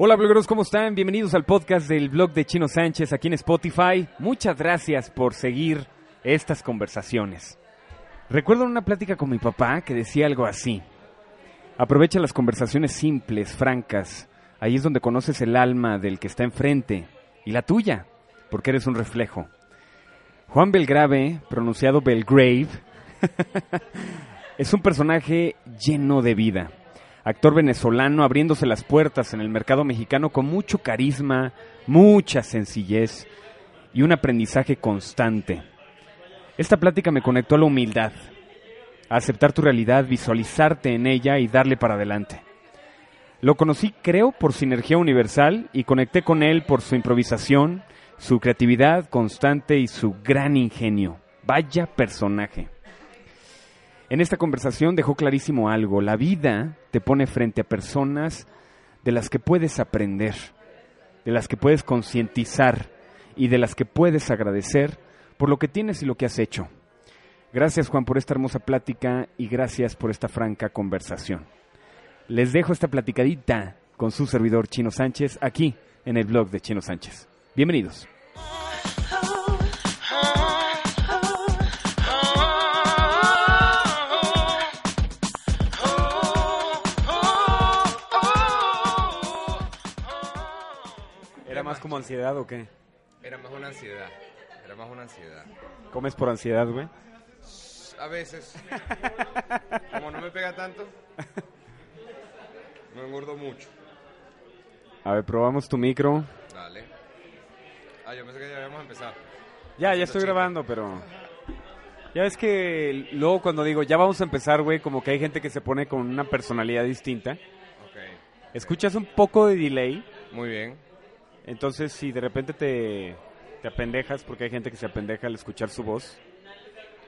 Hola blogueros, ¿cómo están? Bienvenidos al podcast del blog de Chino Sánchez aquí en Spotify. Muchas gracias por seguir estas conversaciones. Recuerdo una plática con mi papá que decía algo así. Aprovecha las conversaciones simples, francas. Ahí es donde conoces el alma del que está enfrente y la tuya, porque eres un reflejo. Juan Belgrave, pronunciado Belgrave, es un personaje lleno de vida actor venezolano abriéndose las puertas en el mercado mexicano con mucho carisma, mucha sencillez y un aprendizaje constante. Esta plática me conectó a la humildad, a aceptar tu realidad, visualizarte en ella y darle para adelante. Lo conocí, creo, por Sinergia Universal y conecté con él por su improvisación, su creatividad constante y su gran ingenio. Vaya personaje. En esta conversación dejó clarísimo algo. La vida te pone frente a personas de las que puedes aprender, de las que puedes concientizar y de las que puedes agradecer por lo que tienes y lo que has hecho. Gracias Juan por esta hermosa plática y gracias por esta franca conversación. Les dejo esta platicadita con su servidor Chino Sánchez aquí en el blog de Chino Sánchez. Bienvenidos. Como ansiedad o qué? Era más una ansiedad. Era más una ansiedad. ¿Comes por ansiedad, güey? A veces. Como no me pega tanto, me engordo mucho. A ver, probamos tu micro. Dale. Ah, yo pensé que ya habíamos empezado. Ya, ya estoy grabando, pero... Ya ves que luego cuando digo, ya vamos a empezar, güey, como que hay gente que se pone con una personalidad distinta. Ok. Escuchas un poco de delay, Muy bien. Entonces si de repente te, te apendejas, porque hay gente que se apendeja al escuchar su voz,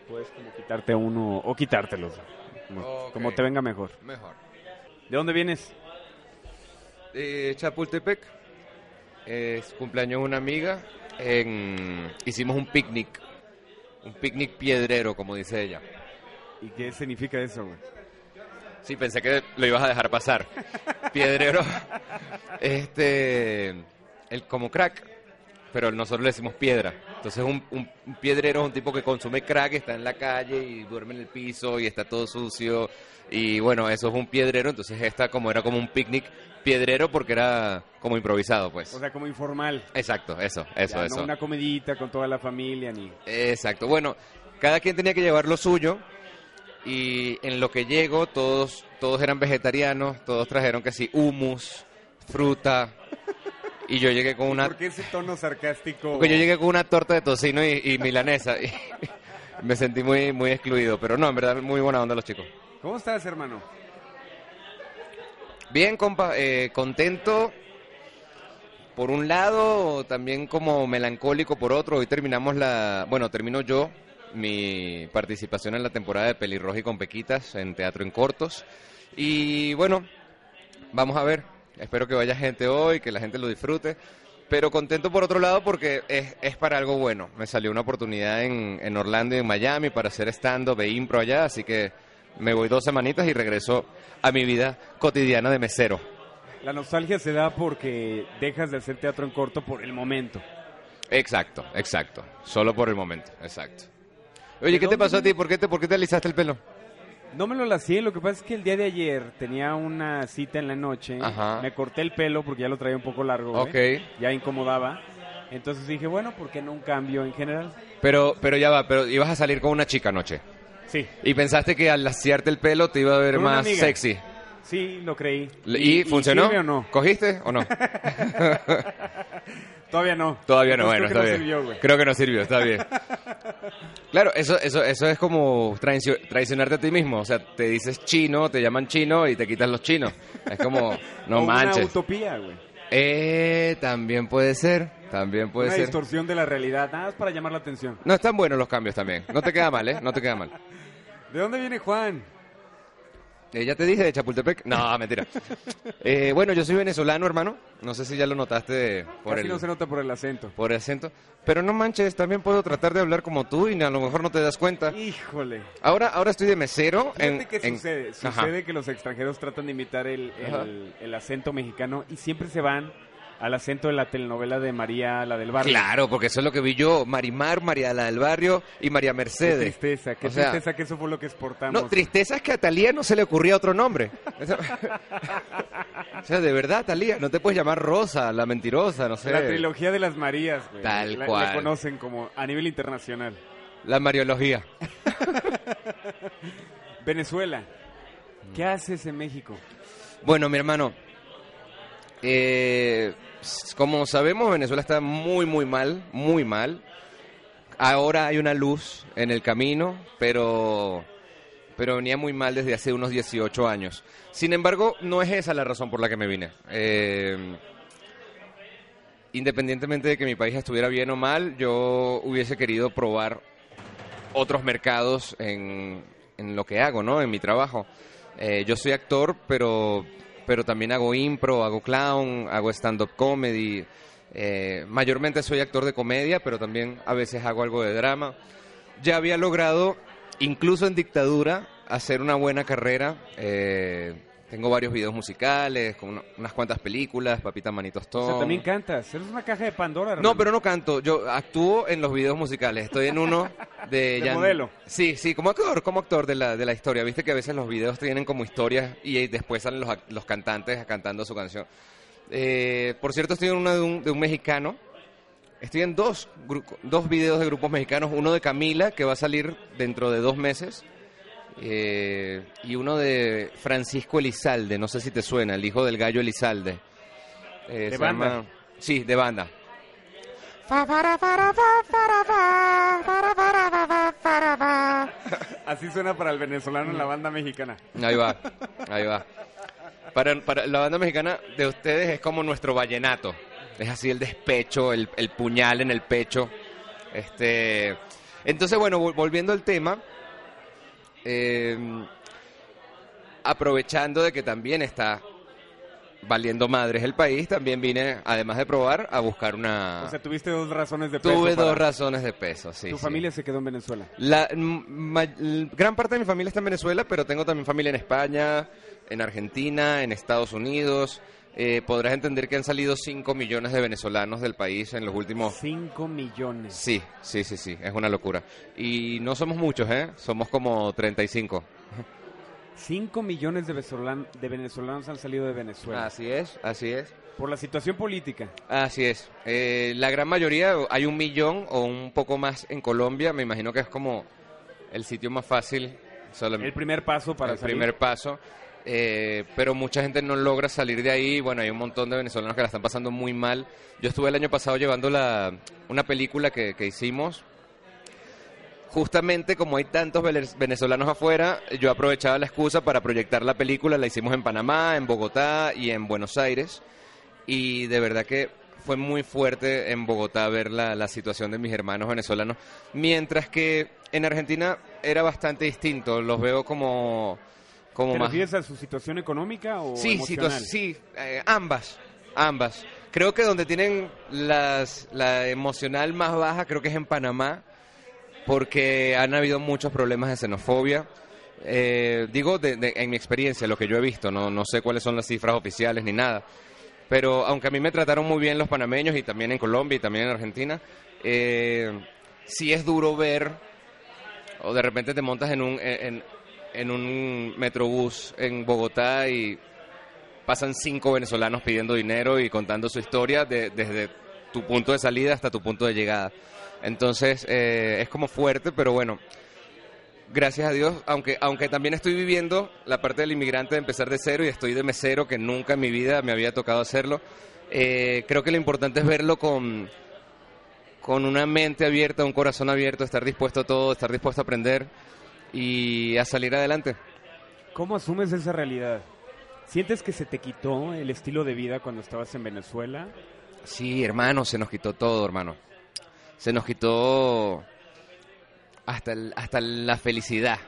puedes como quitarte uno o quitártelos, como, te venga mejor. Mejor. ¿De dónde vienes? Eh, Chapultepec. Es cumpleaños de una amiga. En... Hicimos un picnic. Un picnic piedrero, como dice ella. ¿Y qué significa eso, güey? Sí, pensé que lo ibas a dejar pasar. Piedrero. Este. El, como crack. Pero nosotros le decimos piedra. Entonces, un, un- un piedrero es un tipo que consume crack, está en la calle y duerme en el piso y está todo sucio. Y bueno, eso es un piedrero. Entonces, esta como era como un picnic piedrero porque era como improvisado, pues. O sea, como informal. Exacto, eso, eso, Ya, eso. No una comidita con toda la familia, ni... Exacto. Bueno, cada quien tenía que llevar lo suyo y en lo que llego todos todos eran vegetarianos, todos trajeron que sí, humus, fruta y yo llegué con una ¿Por qué ese tono sarcástico? porque yo llegué con una torta de tocino y, y milanesa y me sentí muy muy excluido, pero no, en verdad muy buena onda los chicos. ¿Cómo estás, hermano? Bien, compa, eh, contento por un lado, también como melancólico por otro. Hoy terminamos la, bueno, termino yo mi participación en la temporada de Pelirroja y con Pequitas en Teatro en Cortos. Y bueno, vamos a ver. Espero que vaya gente hoy, que la gente lo disfrute. Pero contento por otro lado porque es, es para algo bueno. Me salió una oportunidad en, en Orlando y en Miami para hacer stand-up e impro allá, así que me voy dos semanitas y regreso a mi vida cotidiana de mesero. La nostalgia se da porque dejas de hacer teatro en corto por el momento. Exacto, exacto. Solo por el momento, exacto. Oye, ¿De ¿qué te pasó a ti? ¿Por qué te, por qué te alisaste el pelo? No me lo lacié, lo que pasa es que el día de ayer tenía una cita en la noche. Ajá. Me corté el pelo porque ya lo traía un poco largo. güey. Ok. Ya incomodaba. Entonces dije, bueno, ¿por qué no un cambio en general? Pero, pero ya va, pero ibas a salir con una chica anoche. Sí, Y pensaste que al laciarte el pelo te iba a ver más amiga. sexy. Sí, lo creí. ¿Y, funcionó? o no? ¿Cogiste o no? Todavía no. Todavía no, Entonces bueno, creo que está no bien. sirvió, creo que no sirvió, está bien. Claro, eso, eso, eso es como traicio- traicionarte a ti mismo. O sea, te dices chino, te llaman chino y te quitas los chinos. Es como, no O Una manches. utopía, güey. Eh, también puede ser, también puede Una ser. distorsión de la realidad, nada más para llamar la atención. No, están buenos los cambios también. No te queda mal, ¿eh? No te queda mal. ¿De dónde viene Juan? Eh, ya te dije de Chapultepec. No, mentira. Eh, bueno, yo soy venezolano, hermano. No sé si ya lo notaste por Casi el, no se nota por el acento. por el acento. Pero no manches, también puedo tratar de hablar como tú y a lo mejor no te das cuenta. Híjole. Ahora, ahora estoy de mesero. Fíjate en, qué en- sucede. Ajá. Sucede que los extranjeros tratan de imitar el- el acento mexicano y siempre se van al acento de la telenovela de María, la del barrio. Claro, porque eso es lo que vi yo. Marimar, María la del Barrio y María Qué Mercedes. tristeza, qué O sea, tristeza que eso fue lo que exportamos. No, tristeza es que a Talía no se le ocurría otro nombre. O sea, de verdad, Talía, no te puedes llamar Rosa, la mentirosa, no sé. La trilogía de las Marías, güey. Tal La- cual. La conocen como a nivel internacional. La mariología. Venezuela. ¿Qué haces en México? Bueno, mi hermano, eh, como sabemos, Venezuela está muy, muy mal, muy mal. Ahora hay una luz en el camino, pero, pero venía muy mal desde hace unos 18 años. Sin embargo, no es esa la razón por la que me vine. Eh, independientemente de que mi país estuviera bien o mal, yo hubiese querido probar otros mercados en, lo que hago, ¿no? En mi trabajo. Eh, yo soy actor, pero, pero también hago impro, hago clown, hago stand-up comedy. Eh, mayormente soy actor de comedia, pero también a veces hago algo de drama. Ya había logrado, incluso en dictadura, hacer una buena carrera. Eh, tengo varios videos musicales, con una- unas cuantas películas, Papita Manitos O Tom. sea, también cantas. Eres una caja de Pandora, No, hermano. pero no canto. Yo actúo en los videos musicales. Estoy en uno de... De modelo. Sí, sí, como actor, como actor de la, de la historia. Viste que a veces los videos tienen como historias y eh, después salen los, ac- los cantantes cantando su canción. Eh, por cierto, estoy en uno de un, de un mexicano. Estoy en dos, gru- dos videos de grupos mexicanos. Uno de Camila, que va a salir dentro de dos meses. Eh, y uno de Francisco Elizalde, no sé si te suena, el hijo del gallo Elizalde. Eh, ¿De banda? llama- Sí, de banda. Así suena para el venezolano en la banda mexicana. Ahí va, ahí va. Para, para la banda mexicana de ustedes es como nuestro vallenato. Es así el despecho, el, el puñal en el pecho. Este, entonces, bueno, vol- volviendo al tema, eh, aprovechando de que también está valiendo madres el país, también vine, además de probar, a buscar una... O sea, tuviste dos razones de peso. Tuve para- dos razones de peso, sí. Tu sí. familia se quedó en Venezuela. La ma- gran parte de mi familia está en Venezuela, pero tengo también familia en España, en Argentina, en Estados Unidos. Eh, podrás entender que han salido 5 millones de venezolanos del país en los últimos... 5 millones. Sí, sí, sí, sí, es una locura. Y no somos muchos, ¿eh? Somos como 35. 5 millones de, venezolanos, de venezolanos han salido de Venezuela. Así es, así es. Por la situación política. Así es. Eh, la gran mayoría, hay un millón o un poco más en Colombia. Me imagino que es como el sitio más fácil. solamente- El primer paso para el salir. primer paso. Eh, pero mucha gente no logra salir de ahí. Bueno, hay un montón de venezolanos que la están pasando muy mal. Yo estuve el año pasado llevando la, una película que, que hicimos. Justamente como hay tantos venezolanos afuera, yo aprovechaba la excusa para proyectar la película. La hicimos en Panamá, en Bogotá y en Buenos Aires. Y de verdad que fue muy fuerte en Bogotá ver la, la situación de mis hermanos venezolanos. Mientras que en Argentina era bastante distinto. Los veo como, como ¿Te más... refieres a su situación económica o Sí, emocional? sí, eh, ambas, ambas. Creo que donde tienen las, la emocional más baja, creo que es en Panamá, porque han habido muchos problemas de xenofobia. Eh, digo, de- de- en mi experiencia, lo que yo he visto, no, no sé cuáles son las cifras oficiales ni nada. Pero aunque a mí me trataron muy bien los panameños y también en Colombia y también en Argentina, eh, sí es duro ver, o de repente te montas en un, en, en un metrobús en Bogotá y pasan cinco venezolanos pidiendo dinero y contando su historia de- desde tu punto de salida hasta tu punto de llegada. Entonces eh, es como fuerte, pero bueno, gracias a Dios, aunque, aunque también estoy viviendo la parte del inmigrante de empezar de cero y estoy de mesero, que nunca en mi vida me había tocado hacerlo, eh, creo que lo importante es verlo con, con una mente abierta, un corazón abierto, estar dispuesto a todo, estar dispuesto a aprender y a salir adelante. ¿Cómo asumes esa realidad? ¿Sientes que se te quitó el estilo de vida cuando estabas en Venezuela? Sí, hermano, se nos quitó todo, hermano. Se nos quitó hasta, el- hasta la felicidad.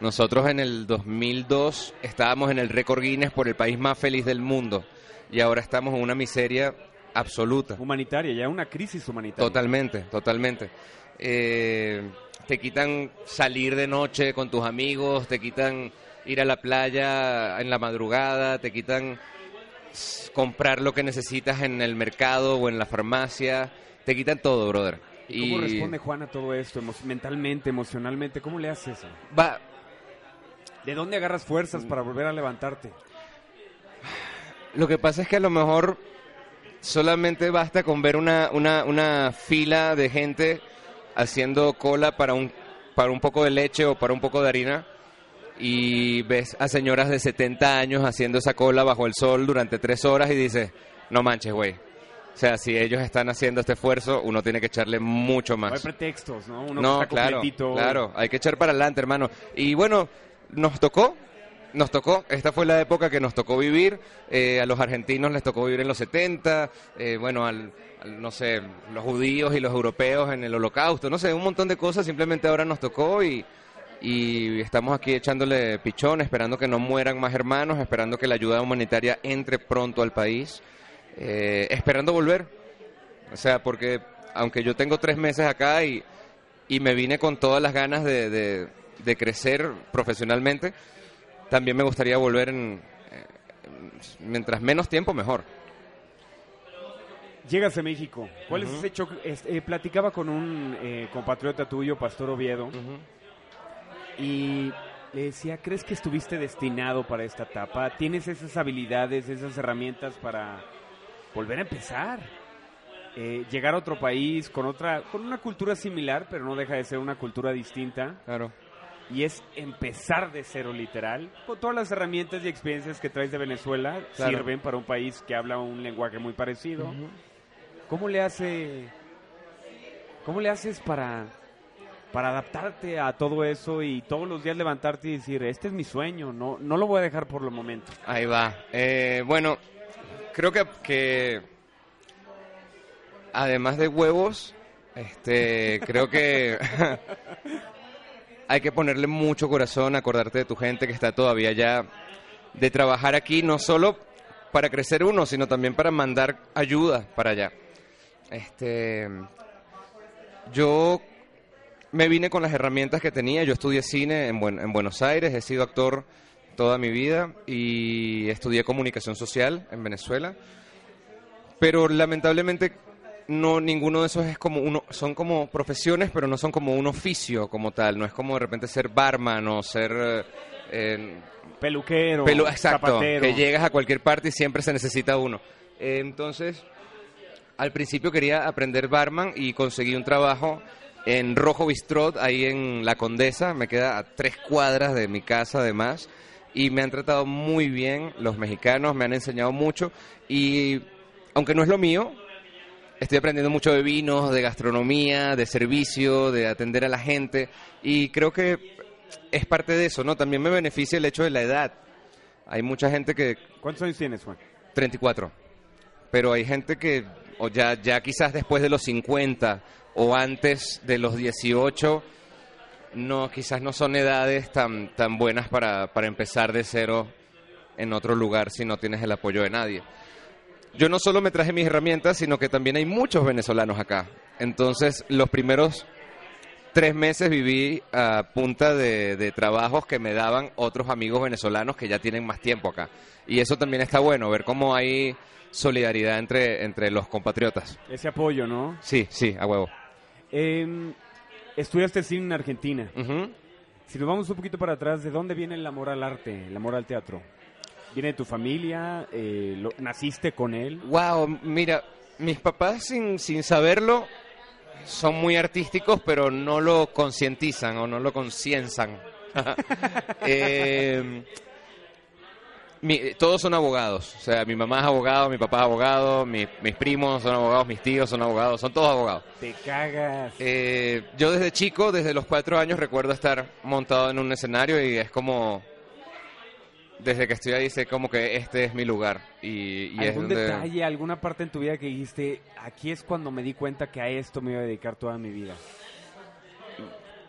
Nosotros en el 2002 estábamos en el récord Guinness por el país más feliz del mundo y ahora estamos en una miseria absoluta. Humanitaria, ya una crisis humanitaria. Totalmente, totalmente. Eh, te quitan salir de noche con tus amigos, te quitan ir a la playa en la madrugada, te quitan comprar lo que necesitas en el mercado o en la farmacia, te quitan todo, brother. ¿Y cómo responde Juan a todo esto? emo- mentalmente, emocionalmente, ¿cómo le haces? va, ¿De dónde agarras fuerzas para volver a levantarte? Lo que pasa es que a lo mejor solamente basta con ver una, una, una fila de gente haciendo cola para un, para un poco de leche o para un poco de harina y ves a señoras de 70 años haciendo esa cola bajo el sol durante tres horas y dices, no manches, güey. O sea, si ellos están haciendo este esfuerzo, uno tiene que echarle mucho No hay más. pretextos, ¿no? Uno No, claro, completito. claro, hay que echar para adelante, hermano. Y bueno, nos tocó, nos tocó, esta fue la época que nos tocó vivir, eh, a los argentinos les tocó vivir en los 70, eh, bueno, al, no sé, los judíos y los europeos en el holocausto, no sé, un montón de cosas, simplemente ahora nos tocó y, estamos aquí echándole pichón, esperando que no mueran más hermanos, esperando que la ayuda humanitaria entre pronto al país, eh, esperando volver. O sea, porque aunque yo tengo tres meses acá y, y me vine con todas las ganas de crecer profesionalmente, también me gustaría volver en, eh, mientras menos tiempo mejor. Llegas a México. ¿Cuál es ese choque? Eh, platicaba con un eh, compatriota tuyo, Pastor Oviedo, y le decía, ¿crees que estuviste destinado para esta etapa? ¿Tienes esas habilidades, esas herramientas para volver a empezar? Eh, llegar a otro país con otra, con una cultura similar, pero no deja de ser una cultura distinta. Claro. Y es empezar de cero literal. Con todas las herramientas y experiencias que traes de Venezuela Claro. sirven para un país que habla un lenguaje muy parecido. ¿Cómo le hace cómo le haces para para adaptarte a todo eso y todos los días levantarte y decir, este es mi sueño, no no lo voy a dejar por el momento? Ahí va. Eh, bueno, creo que, que además de huevos, este, creo que hay que ponerle mucho corazón, acordarte de tu gente que está todavía allá, de trabajar aquí no solo para crecer uno, sino también para mandar ayuda para allá. Este, yo me vine con las herramientas que tenía. Yo estudié cine en, Buen- en Buenos Aires, he sido actor toda mi vida y estudié comunicación social en Venezuela. Pero lamentablemente no ninguno de esos es como uno son como profesiones, pero no son como un oficio como tal. No es como de repente ser barman o ser eh, Peluquero, Pelu- exacto, zapatero. que llegas a cualquier parte y siempre se necesita uno. Eh, entonces, al principio quería aprender barman y conseguí un trabajo en Rojo Bistrot, ahí en La Condesa, me queda a tres cuadras de mi casa además, y me han tratado muy bien los mexicanos, me han enseñado mucho, y aunque no es lo mío, estoy aprendiendo mucho de vinos, de gastronomía, de servicio, de atender a la gente, y creo que es parte de eso, ¿no? También me beneficia el hecho de la edad. Hay mucha gente que ¿Cuántos años tienes, Juan? 34. Pero hay gente que, o ya, ya quizás después de los 50 o antes de los 18, no, quizás no son edades tan, tan buenas para, para empezar de cero en otro lugar si no tienes el apoyo de nadie. Yo no solo me traje mis herramientas, sino que también hay muchos venezolanos acá. Entonces, los primeros tres meses viví a punta de, de trabajos que me daban otros amigos venezolanos que ya tienen más tiempo acá. Y eso también está bueno, ver cómo hay solidaridad entre, entre los compatriotas. Ese apoyo, ¿no? Sí, sí, a huevo. Eh, estudiaste cine en Argentina. Si nos vamos un poquito para atrás, ¿de dónde viene el amor al arte, el amor al teatro? ¿Viene de tu familia? Eh, lo- ¿Naciste con él? Wow, mira, mis papás sin, sin saberlo son muy artísticos, pero no lo concientizan o no lo concienzan. Eh, mi- todos son abogados, o sea, mi mamá es abogado, mi papá es abogado, mi- mis primos son abogados, mis tíos son abogados, son todos abogados. Te cagas. Eh, yo desde chico, desde los cuatro años, recuerdo estar montado en un escenario y es como... desde que estoy ahí sé como que este es mi lugar. Y, y es ¿Algún donde... detalle, alguna parte en tu vida que dijiste, aquí es cuando me di cuenta que a esto me iba a dedicar toda mi vida?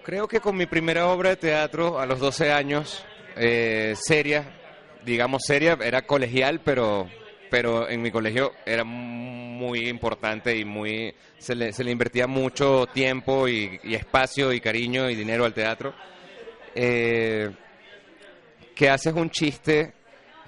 Creo que con mi primera obra de teatro a los 12 años, eh, seria, digamos seria, era colegial, pero, pero en mi colegio era muy importante y muy se le, se le invertía mucho tiempo y, y espacio y cariño y dinero al teatro. Eh, que haces un chiste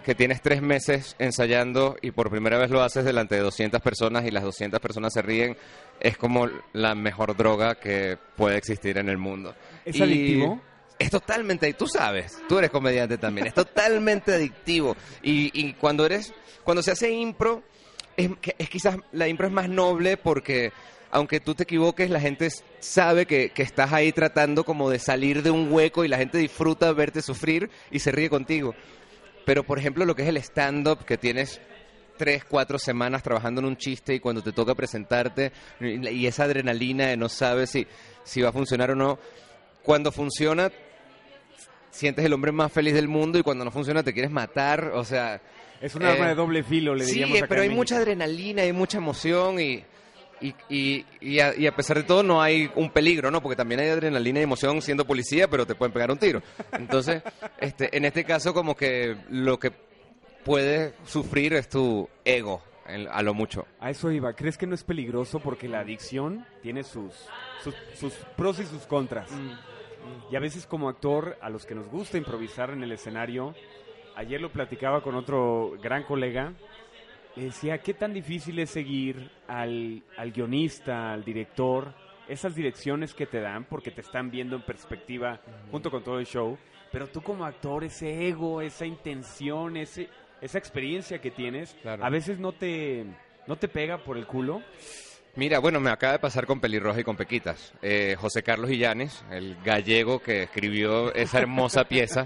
que tienes tres meses ensayando y por primera vez lo haces delante de 200 personas y las 200 personas se ríen, es como la mejor droga que puede existir en el mundo. ¿Es Y adictivo? Es totalmente, tú sabes, tú eres comediante también, es totalmente adictivo. Y, y cuando eres, cuando se hace impro, es, que- es quizás la impro es más noble porque aunque tú te equivoques, la gente sabe que, que estás ahí tratando como de salir de un hueco y la gente disfruta verte sufrir y se ríe contigo. Pero, por ejemplo, lo que es el stand-up, que tienes tres, cuatro semanas trabajando en un chiste y cuando te toca presentarte y esa adrenalina de no sabes si, si va a funcionar o no, cuando funciona sientes el hombre más feliz del mundo y cuando no funciona te quieres matar, o sea... Es un arma eh, de doble filo, le Sí, diríamos acá pero en hay mucha adrenalina, hay mucha emoción y, y, y, y a, y a pesar de todo no hay un peligro, ¿no? Porque también hay adrenalina y emoción siendo policía, pero te pueden pegar un tiro. Entonces, este, en este caso como que lo que puedes sufrir es tu ego, en- a lo mucho. A eso iba. ¿Crees que no es peligroso porque la adicción tiene sus, sus, sus pros y sus contras? Y a veces como actor, a los que nos gusta improvisar en el escenario, ayer lo platicaba con otro gran colega, le decía, ¿qué tan difícil es seguir al, al guionista, al director, esas direcciones que te dan porque te están viendo en perspectiva junto con todo el show? Pero tú como actor, ese ego, esa intención, ese, esa experiencia que tienes, Claro. a veces no te, no te pega por el culo. Mira, bueno, me acaba de pasar con Pelirroja y con Pequitas. Eh, José Carlos Illanes, el gallego que escribió esa hermosa pieza,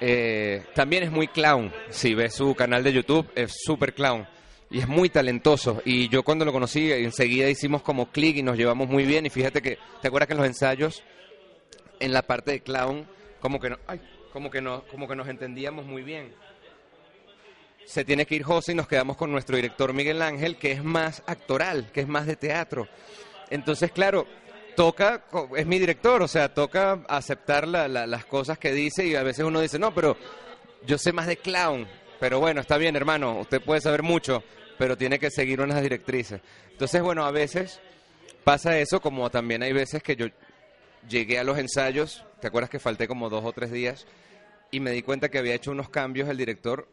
eh, también es muy clown. Si ves su canal de YouTube, es súper clown. Y es muy talentoso. Y yo cuando lo conocí, enseguida hicimos como clic y nos llevamos muy bien. Y fíjate que, ¿te acuerdas que en los ensayos, en la parte de clown, como que, no, ay, como que, no, como que nos entendíamos muy bien? se tiene que ir José y nos quedamos con nuestro director Miguel Ángel, que es más actoral, que es más de teatro. Entonces, claro, toca, es mi director, o sea, toca aceptar la- la- las cosas que dice y a veces uno dice, no, pero yo sé más de clown, pero bueno, está bien, hermano, usted puede saber mucho, pero tiene que seguir unas directrices. Entonces, bueno, a veces pasa eso, como también hay veces que yo llegué a los ensayos, ¿te acuerdas que falté como dos o tres días? Y me di cuenta que había hecho unos cambios el director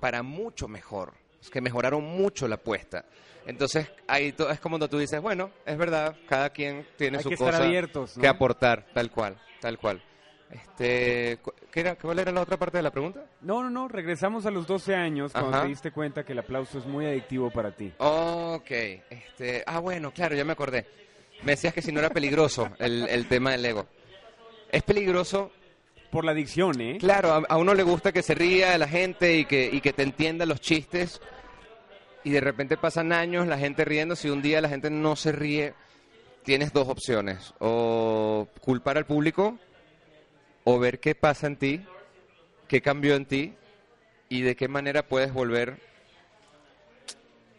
para mucho mejor, que mejoraron mucho la apuesta. Entonces, ahí to- es como cuando tú dices, bueno, es verdad, cada quien tiene Hay su que estar cosa abiertos, ¿no? que aportar, tal cual, tal cual. Este, ¿qué era, ¿Cuál era la otra parte de la pregunta? No, no, no, regresamos a los 12 años cuando Ajá. te diste cuenta que el aplauso es muy adictivo para ti. Ok, este, ah, bueno, claro, ya me acordé. Me decías que si no era peligroso el, el tema del ego. Es peligroso Por la adicción, ¿eh? Claro, a, a uno le gusta que se ría de la gente y que, y que te entienda los chistes. Y de repente pasan años la gente riendo. Si un día la gente no se ríe, tienes dos opciones. O culpar al público o ver qué pasa en ti, qué cambió en ti y de qué manera puedes volver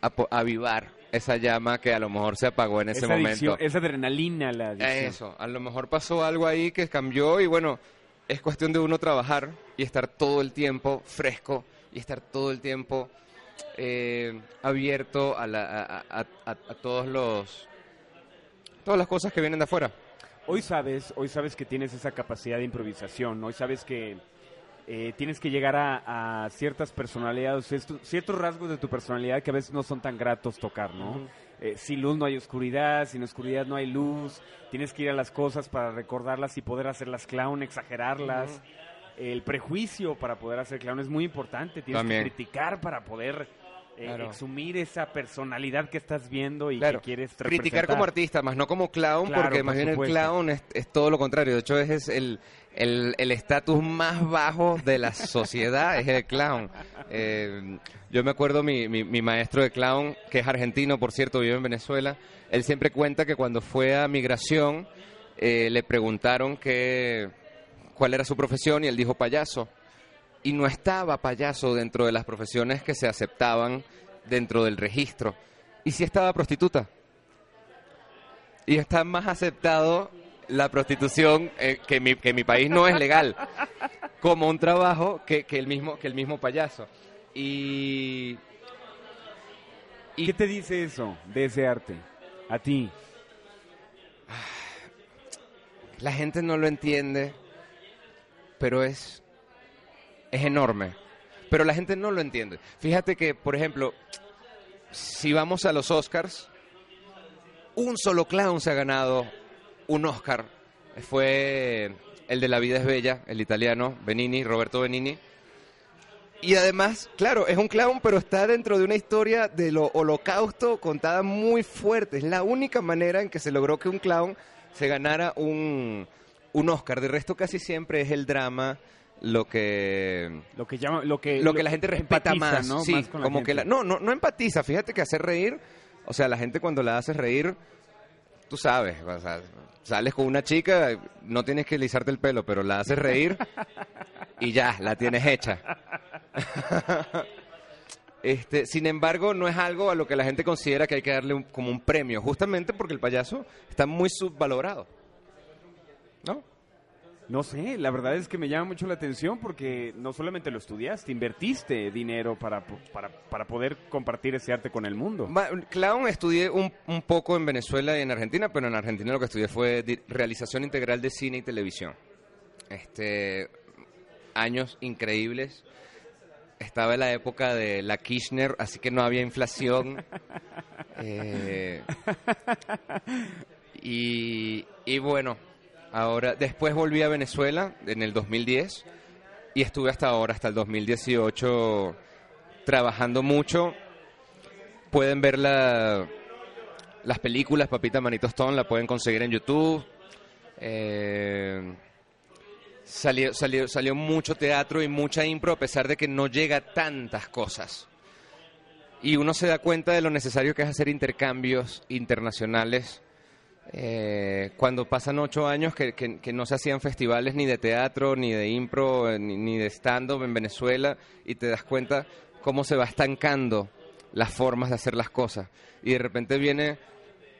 a, avivar esa llama que a lo mejor se apagó en ese esa momento. adicción, esa adrenalina, la adicción. Eso, a lo mejor pasó algo ahí que cambió y bueno, es cuestión de uno trabajar y estar todo el tiempo fresco y estar todo el tiempo eh, abierto a, la- a- a- a- a todos los todas las cosas que vienen de afuera. Hoy sabes, hoy sabes que tienes esa capacidad de improvisación, hoy sabes que eh, tienes que llegar a, ciertas personalidades, ciertos rasgos de tu personalidad que a veces no son tan gratos tocar, ¿no? Eh, sin luz no hay oscuridad, sin oscuridad no hay luz, tienes que ir a las cosas para recordarlas y poder hacerlas clown, exagerarlas. El prejuicio para poder hacer clown es muy importante, tienes También. que criticar para poder eh, Claro. exumir esa personalidad que estás viendo y Claro, que quieres criticar como artista, más no como clown, Claro, porque por más bien el clown es, es todo lo contrario. De hecho, ese es el el el estatus más bajo de la sociedad, es el clown. Eh, yo me acuerdo mi, mi, mi maestro de clown, que es argentino, por cierto, vive en Venezuela, él siempre cuenta que cuando fue a migración eh, le preguntaron que, cuál era su profesión y él dijo payaso. Y no estaba payaso dentro de las profesiones que se aceptaban dentro del registro. Y sí estaba prostituta. Y está más aceptado la prostitución eh, que, mi, que mi país no es legal como un trabajo que, que el mismo que el mismo payaso y ¿Y qué te dice eso de ese arte a ti la gente no lo entiende pero es es enorme pero la gente no lo entiende fíjate que por ejemplo si vamos a los Oscars un solo clown se ha ganado un Oscar. Fue el de La vida es bella, el italiano, Benini, Roberto Benini. Y además, claro, es un clown, pero está dentro de una historia del holocausto contada muy fuerte. Es la única manera en que se logró que un clown se ganara un, un Oscar. De resto, casi siempre es el drama lo que lo que llama lo que lo que la gente respeta más, ¿no? sí, Más con la como que la, no, no no empatiza, fíjate que hacer reír, o sea, la gente cuando la haces reír tú sabes, o sea, sales con una chica, no tienes que alisarte el pelo, pero la haces reír y ya, la tienes hecha. Este, sin embargo, no es algo a lo que la gente considera que hay que darle un- como un premio, justamente porque el payaso está muy subvalorado. ¿No? No sé, la verdad es que me llama mucho la atención porque no solamente lo estudiaste, invertiste dinero para, para, para poder compartir ese arte con el mundo. Clown estudié un, un poco en Venezuela y en Argentina, pero en Argentina lo que estudié fue realización integral de cine y televisión. Este, años increíbles. Estaba en la época de la Kirchner, así que no había inflación. Eh, y, y bueno, ahora después volví a Venezuela en el 2010 y estuve hasta ahora, hasta el 2018, trabajando mucho. Pueden ver la, las películas Papita Manito Stone, la pueden conseguir en YouTube. Eh, salió, salió, salió mucho teatro y mucha impro a pesar de que no llega tantas cosas. Y uno se da cuenta de lo necesario que es hacer intercambios internacionales. Eh, cuando pasan ocho años que, que- que no se hacían festivales ni de teatro, ni de impro, eh, ni, ni de stand-up en Venezuela, y te das cuenta cómo se va estancando las formas de hacer las cosas. Y de repente viene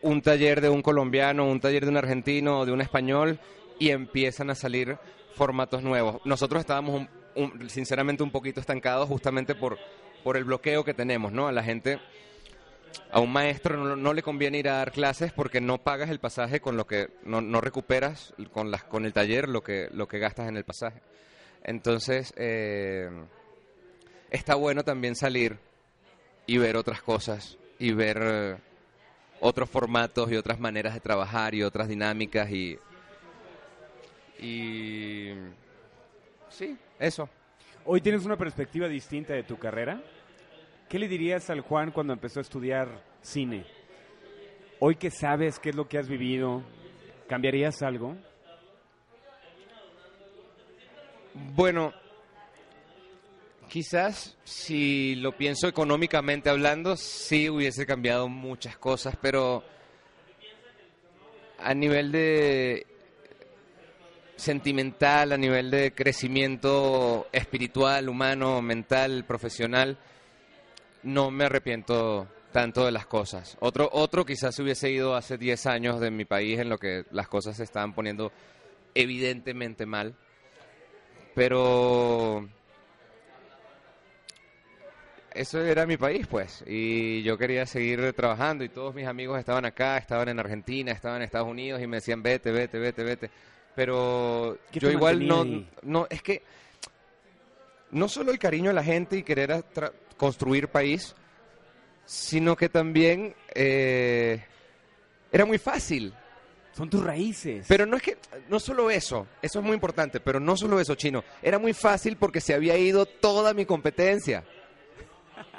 un taller de un colombiano, un taller de un argentino o de un español y empiezan a salir formatos nuevos. Nosotros estábamos un- un- sinceramente un poquito estancados justamente por, por el bloqueo que tenemos, ¿no? A la gente, a un maestro no, no le conviene ir a dar clases porque no pagas el pasaje con lo que, no, recuperas con, las, con el taller lo que, lo que gastas en el pasaje. Entonces, eh, está bueno también salir y ver otras cosas y ver eh, otros formatos y otras maneras de trabajar y otras dinámicas y y sí eso Hoy tienes una perspectiva distinta de tu carrera. ¿Qué le dirías al Juan cuando empezó a estudiar cine? Hoy que sabes qué es lo que has vivido, ¿cambiarías algo? bueno quizás si lo pienso económicamente hablando sí hubiese cambiado muchas cosas pero a nivel de sentimental, a nivel de crecimiento espiritual, humano, mental, profesional, no me arrepiento tanto de las cosas. Otro, otro quizás se hubiese ido hace 10 años de mi país en lo que las cosas se estaban poniendo evidentemente mal. Pero eso era mi país, pues, y yo quería seguir trabajando y todos mis amigos estaban acá, estaban en Argentina, estaban en Estados Unidos y me decían, vete, vete, vete, vete. Pero ¿Qué yo igual no, ahí? no, es que no solo el cariño a la gente y querer tra- construir país, sino que también eh, era muy fácil. Son tus raíces. Pero no es que, no solo eso, eso es muy importante, pero no solo eso, chino. Era muy fácil porque se había ido toda mi competencia.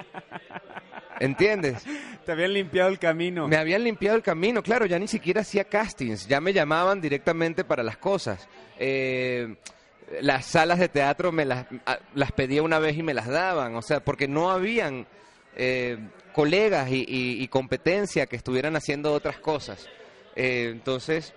¿Entiendes? Te habían limpiado el camino. Me habían limpiado el camino, claro, ya ni siquiera hacía castings, ya me llamaban directamente para las cosas. Eh, las salas de teatro me las, las pedía una vez y me las daban, o sea, porque no habían eh, colegas y, y- y competencia que estuvieran haciendo otras cosas. Eh, entonces,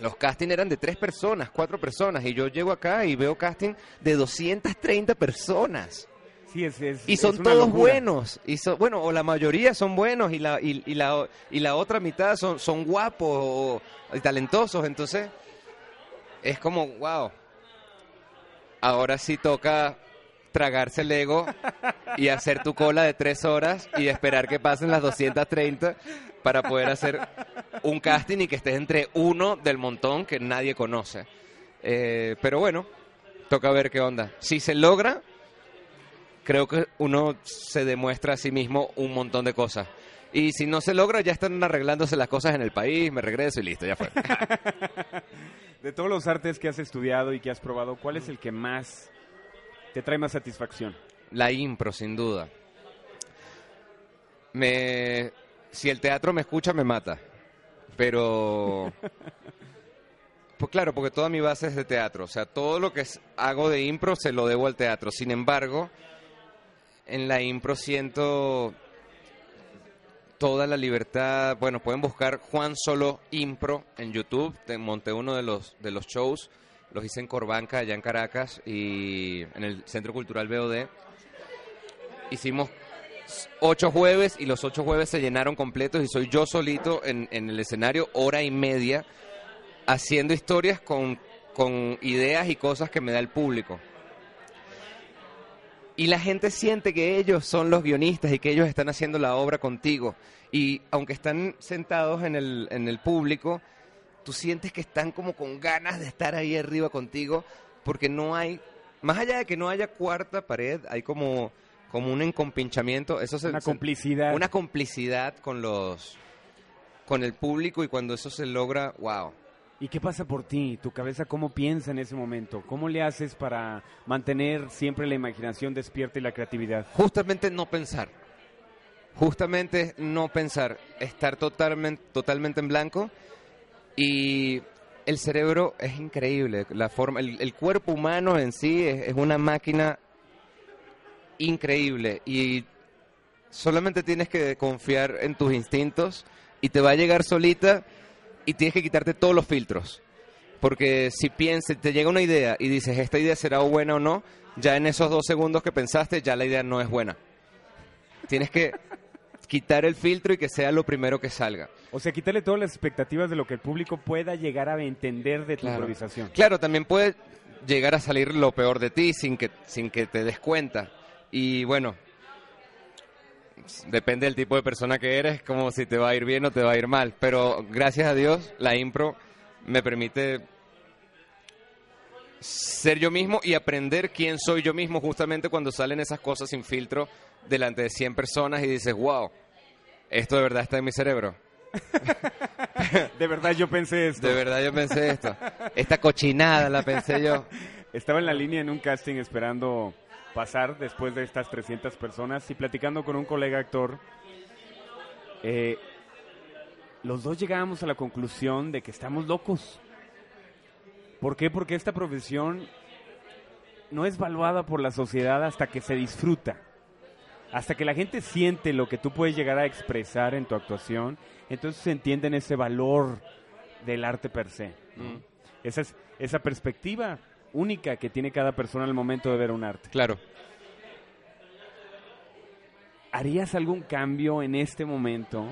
los castings eran de tres personas, cuatro personas, y yo llego acá y veo casting de 230 personas. Sí, es, es- Y son todos locura. buenos. Y bueno, o la mayoría son buenos y la, y, y la, y la otra mitad son, son guapos o, y talentosos. Entonces, es como, wow. Ahora sí toca tragarse el ego y hacer tu cola de tres horas y esperar que pasen las 230 para poder hacer un casting y que estés entre uno del montón que nadie conoce. Eh, pero bueno, toca ver qué onda. Si se logra, creo que uno se demuestra a sí mismo un montón de cosas. Y si no se logra, ya están arreglándose las cosas en el país, me regreso y listo, ya fue. De todos los artes que has estudiado y que has probado, ¿cuál es el que más te trae más satisfacción? La impro, sin duda. Me, si el teatro me escucha, me mata. Pero... Pues claro, porque toda mi base es de teatro. O sea, todo lo que hago de impro se lo debo al teatro. Sin embargo, en la impro siento toda la libertad. Bueno, pueden buscar Juan Solo Impro en YouTube. Te monté uno de los, de los shows. Los hice en Corbanca, allá en Caracas, y en el Centro Cultural BOD. Hicimos ocho jueves y los ocho jueves se llenaron completos y soy yo solito en, en el escenario hora y media haciendo historias con, con ideas y cosas que me da el público. Y la gente siente que ellos son los guionistas y que ellos están haciendo la obra contigo. Y aunque están sentados en el, en el público, tú sientes que están como con ganas de estar ahí arriba contigo, porque no hay, más allá de que no haya cuarta pared, hay como, como un encompinchamiento. Eso se, Una se- complicidad. una complicidad con los con el público y cuando eso se logra, wow. ¿Y qué pasa por ti? ¿Tu cabeza cómo piensa en ese momento? ¿Cómo le haces para mantener siempre la imaginación despierta y la creatividad? Justamente no pensar. Justamente no pensar, estar totalmente totalmente en blanco y el cerebro es increíble, la forma el, cuerpo humano en sí es una máquina increíble y solamente tienes que confiar en tus instintos y te va a llegar solita y tienes que quitarte todos los filtros. Porque si piensas, te llega una idea y dices, esta idea será buena o no, ya en esos dos segundos que pensaste, ya la idea no es buena. Tienes que quitar el filtro y que sea lo primero que salga. O sea, quitarle todas las expectativas de lo que el público pueda llegar a entender de tu Claro. improvisación. Claro, también puede llegar a salir lo peor de ti sin que, sin que te des cuenta. Y bueno, depende del tipo de persona que eres, como si te va a ir bien o te va a ir mal. Pero gracias a Dios, la impro me permite ser yo mismo y aprender quién soy yo mismo justamente cuando salen esas cosas sin filtro delante de 100 personas y dices, wow, esto de verdad está en mi cerebro. De verdad yo pensé esto. De verdad yo pensé esto. Esta cochinada la pensé yo. Estaba en la línea en un casting esperando pasar después de estas 300 personas y platicando con un colega actor. eh, los dos llegábamos a la conclusión de que estamos locos. ¿Por qué? Porque esta profesión no es valuada por la sociedad hasta que se disfruta. Hasta que la gente siente lo que tú puedes llegar a expresar en tu actuación, entonces se entienden ese valor del arte per se. ¿no? Esa, es, esa perspectiva única que tiene cada persona al momento de ver un arte. Claro. ¿Harías algún cambio en este momento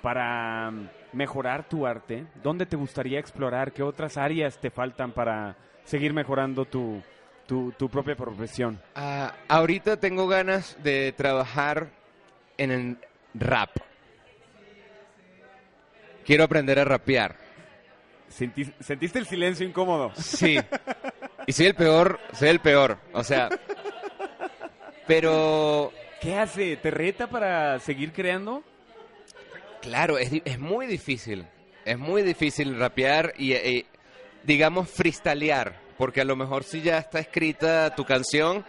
para mejorar tu arte? ¿Dónde te gustaría explorar? ¿Qué otras áreas te faltan para seguir mejorando tu, tu, tu propia profesión? Ah, ahorita tengo ganas de trabajar en el rap. Quiero aprender a rapear. Sentí- ¿Sentiste el silencio incómodo? Sí. Y soy el peor, soy el peor. O sea. Pero, ¿Qué hace? ¿Te reta para seguir creando? claro, es, es muy difícil. Es muy difícil rapear y, eh, digamos, freestylear. Porque a lo mejor si ya está escrita tu canción,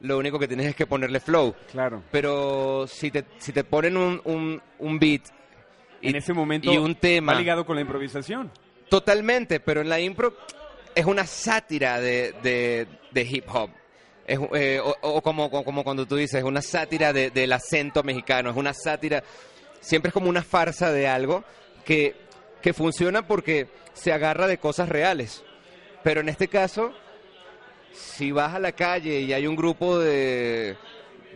lo único que tienes es que ponerle flow. Claro. Pero si te, si te ponen un, un, un beat y, en ese momento y un tema. va ligado con la improvisación. Totalmente, pero en la impro es una sátira de, de, hip hop. Es, eh, o como, como, cuando tú dices, es una sátira de- del acento mexicano, es una sátira, siempre es como una farsa de algo que, que funciona porque se agarra de cosas reales. Pero en este caso, si vas a la calle y hay un grupo de,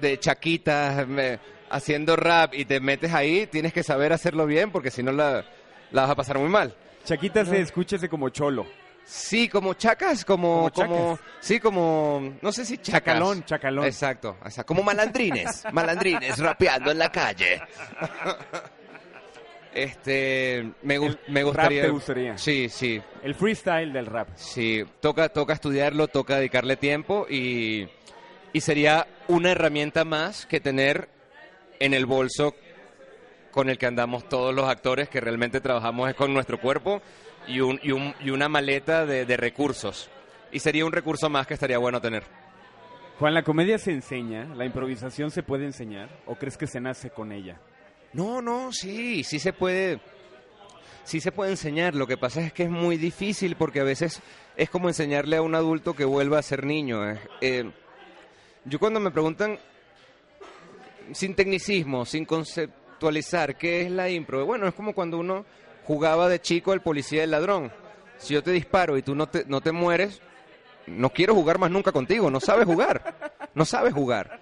de chaquitas me- haciendo rap y te metes ahí, tienes que saber hacerlo bien porque si no la, la vas a pasar muy mal. Chaquita se escúchese como cholo. Sí, como chacas, como, Como sí, como, no sé si chacas. Chacalón, chacalón. Exacto, exacto, como malandrines, malandrines rapeando en la calle. Este, me, me rap gustaría. te gustaría. Sí, sí, El freestyle del rap. sí. Toca, toca estudiarlo, toca dedicarle tiempo y, y sería una herramienta más que tener en el bolso con el que andamos todos los actores que realmente trabajamos es con nuestro cuerpo y, un, y, un- y una maleta de, de recursos. Y sería un recurso más que estaría bueno tener. Juan, ¿la comedia se enseña? ¿La improvisación se puede enseñar? ¿O crees que se nace con ella? No, no, sí, sí se puede, sí se puede enseñar. Lo que pasa es que es muy difícil porque a veces es como enseñarle a un adulto que vuelva a ser niño. eh. Yo cuando me preguntan, sin tecnicismo, sin conceptualizar, ¿qué es la impro? Bueno, es como cuando uno jugaba de chico el policía y el ladrón. Si yo te disparo y tú no te, no te mueres, no quiero jugar más nunca contigo, no sabes jugar, no sabes jugar.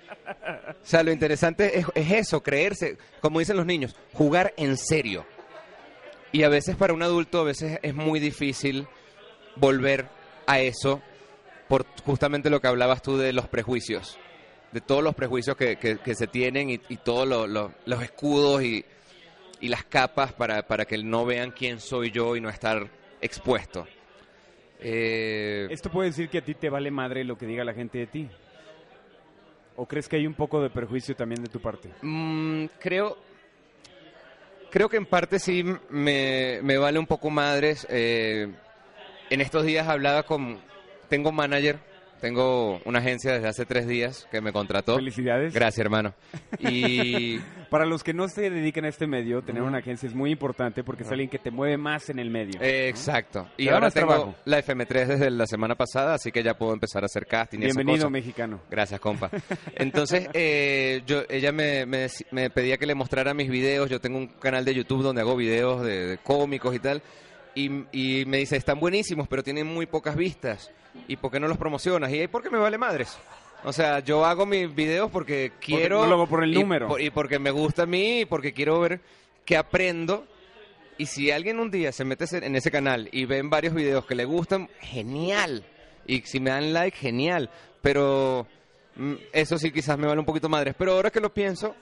O sea, lo interesante es, es eso, creerse, como dicen los niños, jugar en serio. Y a veces para un adulto, a veces es muy difícil volver a eso por justamente lo que hablabas tú de los prejuicios, de todos los prejuicios que, que- que se tienen y, y todos lo- lo- los escudos y, y las capas para, para que no vean quién soy yo y no estar expuesto. Eh, ¿Esto puede decir que a ti te vale madre lo que diga la gente de ti? ¿O crees que hay un poco de perjuicio también de tu parte? Mm, creo, creo que en parte sí me, me vale un poco madres. eh, en estos días hablaba con, tengo un manager, tengo una agencia desde hace tres días que me contrató. Felicidades. Gracias, hermano. Y Para los que no se dedican a este medio, tener una agencia es muy importante porque es alguien que te mueve más en el medio. eh, exacto. Y ahora tengo trabajo. la FM3 desde la semana pasada, así que ya puedo empezar a hacer casting. y esas Bienvenido, cosas. mexicano. Gracias, compa. Entonces, eh, yo, ella me, me pedía que le mostrara mis videos. Yo tengo un canal de YouTube donde hago videos de, de cómicos y tal. Y, y me dice, están buenísimos, pero tienen muy pocas vistas. ¿Y por qué no los promocionas? Y ahí, ¿por qué me vale madres? O sea, yo hago mis videos porque quiero... no lo hago por el y número. por- y porque me gusta a mí y porque quiero ver qué aprendo. Y si alguien un día se mete en ese canal y ven varios videos que le gustan, genial. Y si me dan like, genial. Pero mm, eso sí quizás me vale un poquito madres. Pero ahora que lo pienso,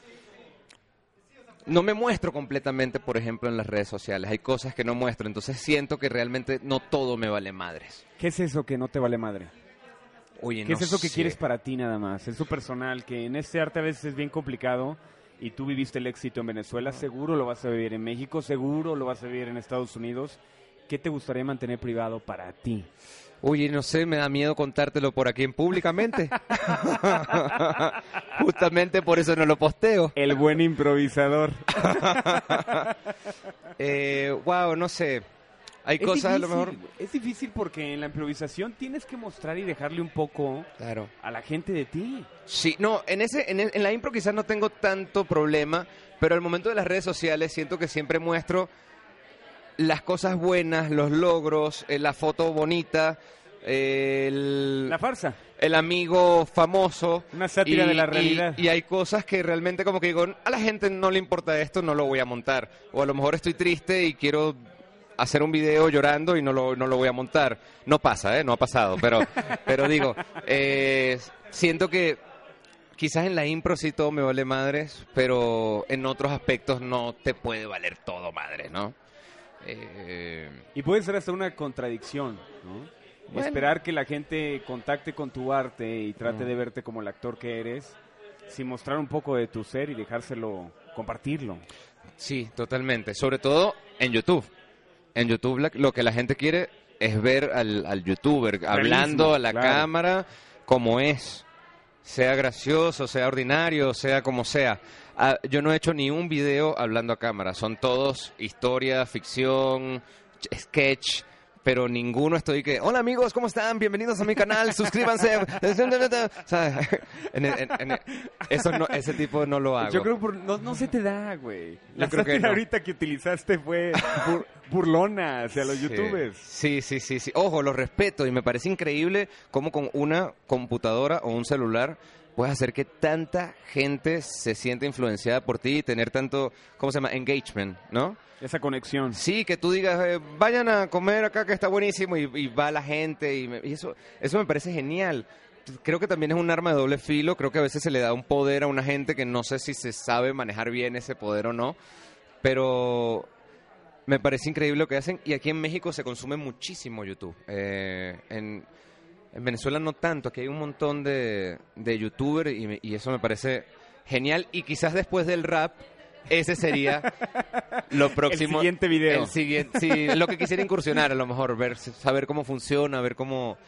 no me muestro completamente, por ejemplo, en las redes sociales. Hay cosas que no muestro. Entonces siento que realmente no todo me vale madres. ¿Qué es eso que no te vale madre? Oye, ¿Qué no es eso que quieres para ti nada más? Es su personal, que en este arte a veces es bien complicado y tú viviste el éxito en Venezuela, seguro lo vas a vivir en México, seguro lo vas a vivir en Estados Unidos. ¿Qué te gustaría mantener privado para ti? Oye, no sé, me da miedo contártelo por aquí en públicamente. Justamente por eso no lo posteo. El buen improvisador. Eh, wow, no sé. Hay Es cosas a lo difícil, mejor. Es difícil porque en la improvisación tienes que mostrar y dejarle un poco Claro. a la gente de ti. Sí, no, en ese, en, el- en la impro quizás no tengo tanto problema, pero al momento de las redes sociales siento que siempre muestro las cosas buenas, los logros, eh, la foto bonita, el, La farsa. el amigo famoso. Una sátira de la realidad. Y, hay cosas que realmente como que digo, a la gente no le importa esto, no lo voy a montar. O a lo mejor estoy triste y quiero hacer un video llorando y no lo, no lo voy a montar. No pasa, ¿eh? No ha pasado, pero, pero digo, eh, siento que quizás en la impro sí todo me vale madres, pero en otros aspectos no te puede valer todo madre, ¿no? Eh, Y puede ser hasta una contradicción, ¿no? Bueno. Esperar que la gente contacte con tu arte y trate Mm. de verte como el actor que eres, sin mostrar un poco de tu ser y dejárselo compartirlo. Sí, totalmente. Sobre todo en YouTube. En YouTube la- lo que la gente quiere es ver al, al youtuber hablando a la claro. cámara como es. Sea gracioso, sea ordinario, sea como sea. Ah, yo no he hecho ni un video hablando a cámara. Son todos historia, ficción, ch- sketch, pero ninguno estoy que, hola amigos, ¿cómo están? Bienvenidos a mi canal, suscríbanse. O sea, en- en- en- eso no, ese tipo no lo hago. Yo creo que no, no se te da, güey. La creo que no. ahorita que utilizaste fue bur- burlona hacia los Sí. youtubers. Sí, sí, sí, sí. Ojo, lo respeto y me parece increíble cómo con una computadora o un celular puedes hacer que tanta gente se sienta influenciada por ti y tener tanto, ¿cómo se llama? Engagement, ¿no? Esa conexión. Sí, que tú digas, eh, vayan a comer acá que está buenísimo y, y va la gente y, me- y eso, eso me parece genial. Creo que también es un arma de doble filo, creo que a veces se le da un poder a una gente que no sé si se sabe manejar bien ese poder o no, pero me parece increíble lo que hacen y aquí en México se consume muchísimo YouTube. Eh, en, en Venezuela no tanto, aquí hay un montón de, de youtubers y, y eso me parece genial y quizás después del rap ese sería lo próximo. siguiente video. El siguiente, sí, lo que quisiera incursionar a lo mejor, ver, saber cómo funciona, ver cómo,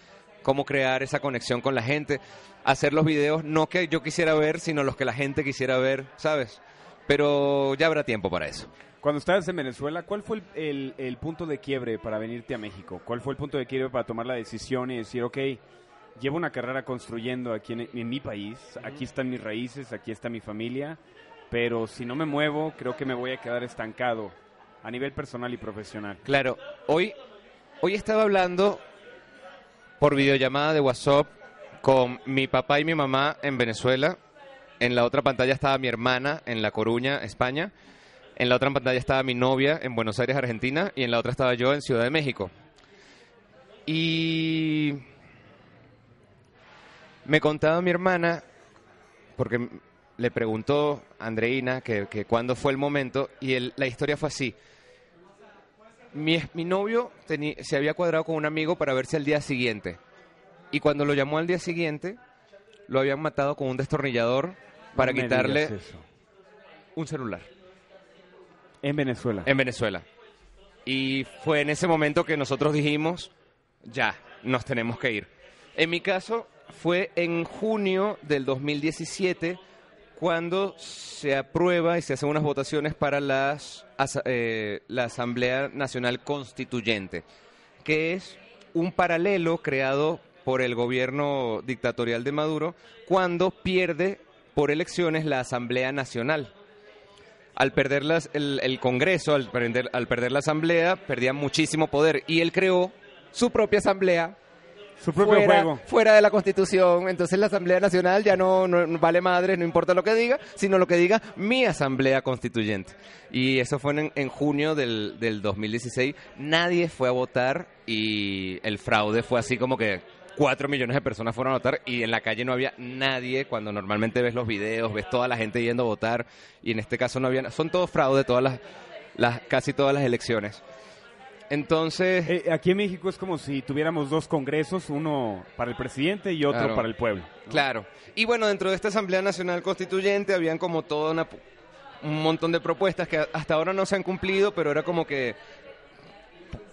cómo crear esa conexión con la gente, hacer los videos no que yo quisiera ver, sino los que la gente quisiera ver, ¿sabes? Pero ya habrá tiempo para eso. Cuando estabas en Venezuela, ¿cuál fue el, el- el punto de quiebre para venirte a México? ¿Cuál fue el punto de quiebre para tomar la decisión y decir, ok, llevo una carrera construyendo aquí en, en mi país, aquí están mis raíces, aquí está mi familia, pero si no me muevo, creo que me voy a quedar estancado a nivel personal y profesional? Claro, hoy, hoy estaba hablando por videollamada de WhatsApp con mi papá y mi mamá en Venezuela. En la otra pantalla estaba mi hermana en La Coruña, España. En la otra pantalla estaba mi novia en Buenos Aires, Argentina. Y en la otra estaba yo en Ciudad de México. Y me contaba mi hermana, porque le preguntó Andreina que, que cuándo fue el momento, y la historia fue así. Mi, novio se había cuadrado con un amigo para verse al día siguiente. Y cuando lo llamó al día siguiente, lo habían matado con un destornillador para No quitarle un celular En Venezuela. en Venezuela. Y fue en ese momento que nosotros dijimos, ya, nos tenemos que ir. En mi caso, fue en junio del 2017 cuando se aprueba y se hacen unas votaciones para las, eh, la Asamblea Nacional Constituyente, que es un paralelo creado por el gobierno dictatorial de Maduro cuando pierde por elecciones la Asamblea Nacional al perder las- el, el Congreso, al perder, al perder la Asamblea, perdía muchísimo poder. Y él creó su propia Asamblea Su propio fuera, juego. fuera de la Constitución. Entonces la Asamblea Nacional ya no, no- no vale madre, no importa lo que diga, sino lo que diga mi Asamblea Constituyente. Y eso fue en, en junio del, del 2016. Nadie fue a votar y el fraude fue así como que cuatro millones de personas fueron a votar y en la calle no había nadie cuando normalmente ves los videos, ves toda la gente yendo a votar y en este caso no había, son todos fraude todas las, las casi todas las elecciones. Entonces, Eh, aquí en México es como si tuviéramos dos congresos, uno para el presidente y otro Claro. para el pueblo. ¿no? Claro. Y bueno, dentro de esta Asamblea Nacional Constituyente habían como toda una, un montón de propuestas que hasta ahora no se han cumplido, pero era como que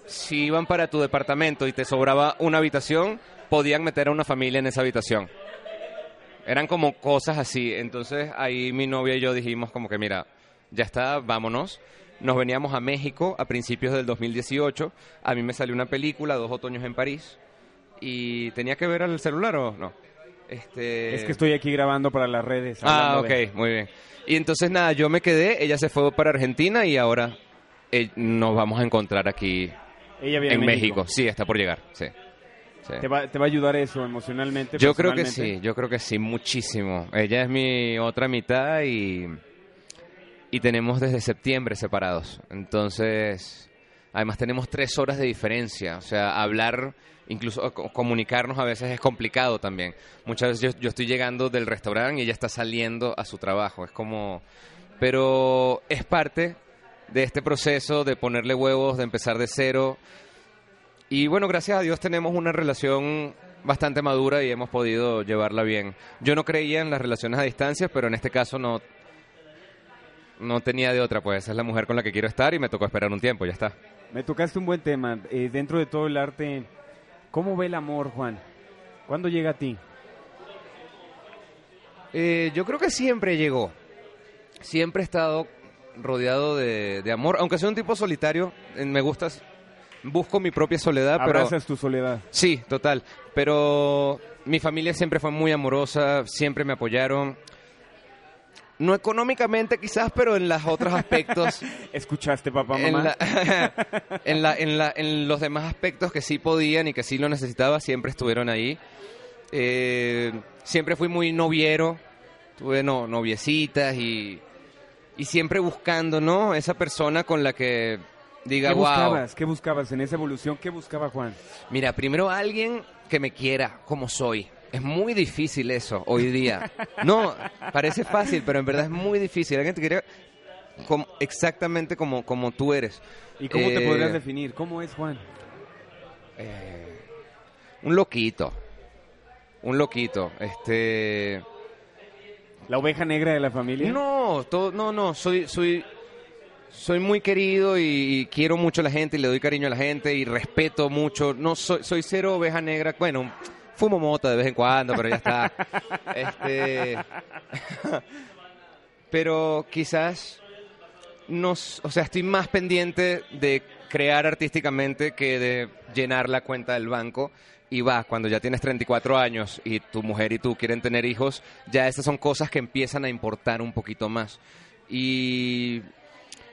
si iban para tu departamento y te sobraba una habitación, podían meter a una familia en esa habitación. Eran como cosas así. Entonces ahí mi novia y yo dijimos como que mira, ya está, vámonos. Nos veníamos a México a principios del 2018. A mí me salió una película, Dos Otoños en París. Y tenía que ver al celular o no. Este... Es que estoy aquí grabando para las redes. Ah, ok, de- muy bien. Y entonces nada, yo me quedé, ella se fue para Argentina y ahora eh, nos vamos a encontrar aquí Ella viene en a México. Sí, está por llegar, sí. Sí. ¿Te va, te va a ayudar eso emocionalmente? Yo creo que sí, yo creo que sí, muchísimo. Ella es mi otra mitad y, y tenemos desde septiembre separados. Entonces, además tenemos tres horas de diferencia. O sea, hablar, incluso co- comunicarnos a veces es complicado también. Muchas veces yo, yo estoy llegando del restaurante y ella está saliendo a su trabajo. Es como... Pero es parte de este proceso de ponerle huevos, de empezar de cero. Y bueno, gracias a Dios tenemos una relación bastante madura y hemos podido llevarla bien. Yo no creía en las relaciones a distancia, pero en este caso no, no tenía de otra, pues esa es la mujer con la que quiero estar y me tocó esperar un tiempo, ya está. Me tocaste un buen tema. Eh, dentro de todo el arte, ¿cómo ve el amor, Juan? ¿Cuándo llega a ti? Eh, yo creo que siempre llegó. Siempre he estado rodeado de, de amor, aunque soy un tipo solitario, eh, me gusta busco mi propia soledad, pero... Abrazas tu soledad. Sí, total. Pero mi familia siempre fue muy amorosa, siempre me apoyaron. No económicamente quizás, pero en los otros aspectos. ¿Escuchaste, papá, en, mamá? la- en, la- en la- en los demás aspectos que sí podían y que sí lo necesitaba, siempre estuvieron ahí. Eh, siempre fui muy noviero, tuve no, noviecitas y, y siempre buscando, ¿no? Esa persona con la que diga, ¿Qué wow. buscabas? ¿Qué buscabas en esa evolución? ¿Qué buscaba Juan? Mira, primero alguien que me quiera como soy. Es muy difícil eso hoy día. No, parece fácil, pero en verdad es muy difícil. Alguien te quiere como- exactamente como, como tú eres. ¿Y cómo te Eh, podrías definir? ¿Cómo es Juan? Eh, un loquito. Un loquito. Este. ¿La oveja negra de la familia? No, todo, no, no. Soy, soy, soy muy querido y quiero mucho a la gente y le doy cariño a la gente y respeto mucho. No soy, soy cero oveja negra. Bueno, fumo mota de vez en cuando, pero ya está. Este. pero quizás nos, o sea, estoy más pendiente de crear artísticamente que de llenar la cuenta del banco. Y va, cuando ya tienes 34 años y tu mujer y tú quieren tener hijos, ya esas son cosas que empiezan a importar un poquito más. Y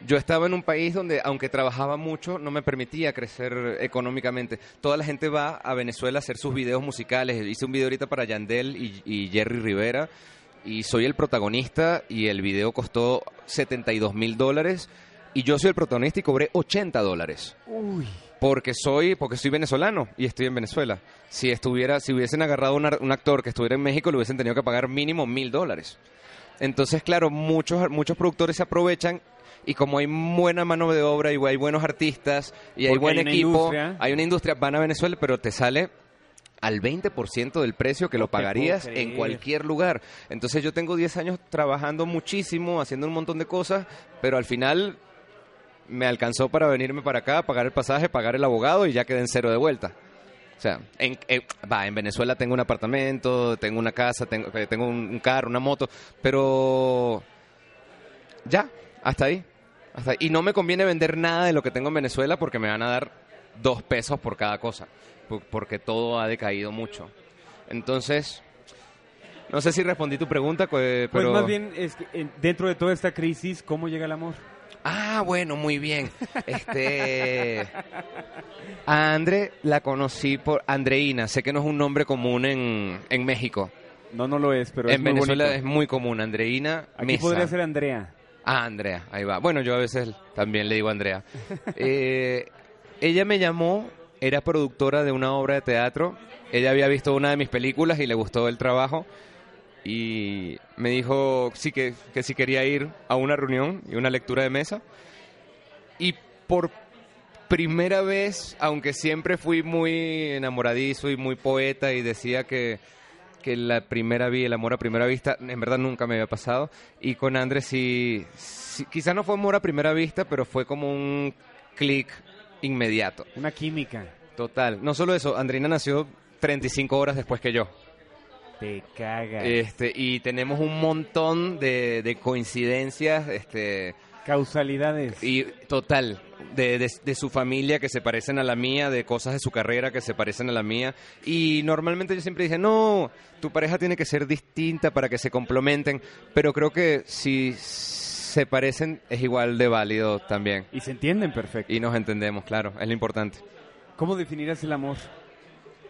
yo estaba en un país donde, aunque trabajaba mucho, no me permitía crecer económicamente. Toda la gente va a Venezuela a hacer sus videos musicales. Hice un video ahorita para Yandel y, y Jerry Rivera y soy el protagonista y el video costó 72 mil dólares y yo soy el protagonista y cobré 80 dólares. Uy. Porque soy, porque soy venezolano y estoy en Venezuela. Si estuviera, si hubiesen agarrado un, ar- un actor que estuviera en México, le hubiesen tenido que pagar mínimo mil dólares. Entonces, claro, muchos, muchos productores se aprovechan y como hay buena mano de obra y hay buenos artistas y hay Porque buen hay equipo, industria. hay una industria, van a Venezuela, pero te sale al 20% del precio que lo pagarías en cualquier lugar. Entonces yo tengo 10 años trabajando muchísimo, haciendo un montón de cosas, pero al final me alcanzó para venirme para acá, pagar el pasaje, pagar el abogado y ya quedé en cero de vuelta. O sea, en, en- va, en Venezuela tengo un apartamento, tengo una casa, tengo, eh, tengo un carro, una moto, pero ya, hasta ahí. Hasta. Y no me conviene vender nada de lo que tengo en Venezuela porque me van a dar dos pesos por cada cosa, por- porque todo ha decaído mucho. Entonces, no sé si respondí tu pregunta, pues, Pues pero... más bien, es que, en- dentro de toda esta crisis, ¿cómo llega el amor? Ah, bueno, muy bien. Este. A Andre la conocí por Andreina. Sé que no es un nombre común en, en México. No, no lo es, pero es en Venezuela es muy común. Andreina Aquí Mesa. podría ser Andrea. Ah, Andrea, ahí va. Bueno, yo a veces también le digo Andrea. Eh, ella me llamó, era productora de una obra de teatro. Ella había visto una de mis películas y le gustó el trabajo. Y me dijo sí que, que si quería ir a una reunión y una lectura de mesa. Y por primera vez, aunque siempre fui muy enamoradizo y muy poeta y decía que, que la primera vi, el amor a primera vista, en verdad nunca me había pasado. Y con Andrés sí, sí quizá no fue amor a primera vista, pero fue como un clic inmediato. Una química. Total. No solo eso, Andrina nació 35 horas después que yo. Te caga. Este, y tenemos un montón de, de coincidencias, este, Causalidades. y total, de, de- de su familia que se parecen a la mía, de cosas de su carrera que se parecen a la mía. Y normalmente yo siempre dije, no, tu pareja tiene que ser distinta para que se complementen, pero creo que si se parecen es igual de válido también. Y se entienden perfecto. Y nos entendemos, claro, es lo importante. ¿Cómo definirás el amor?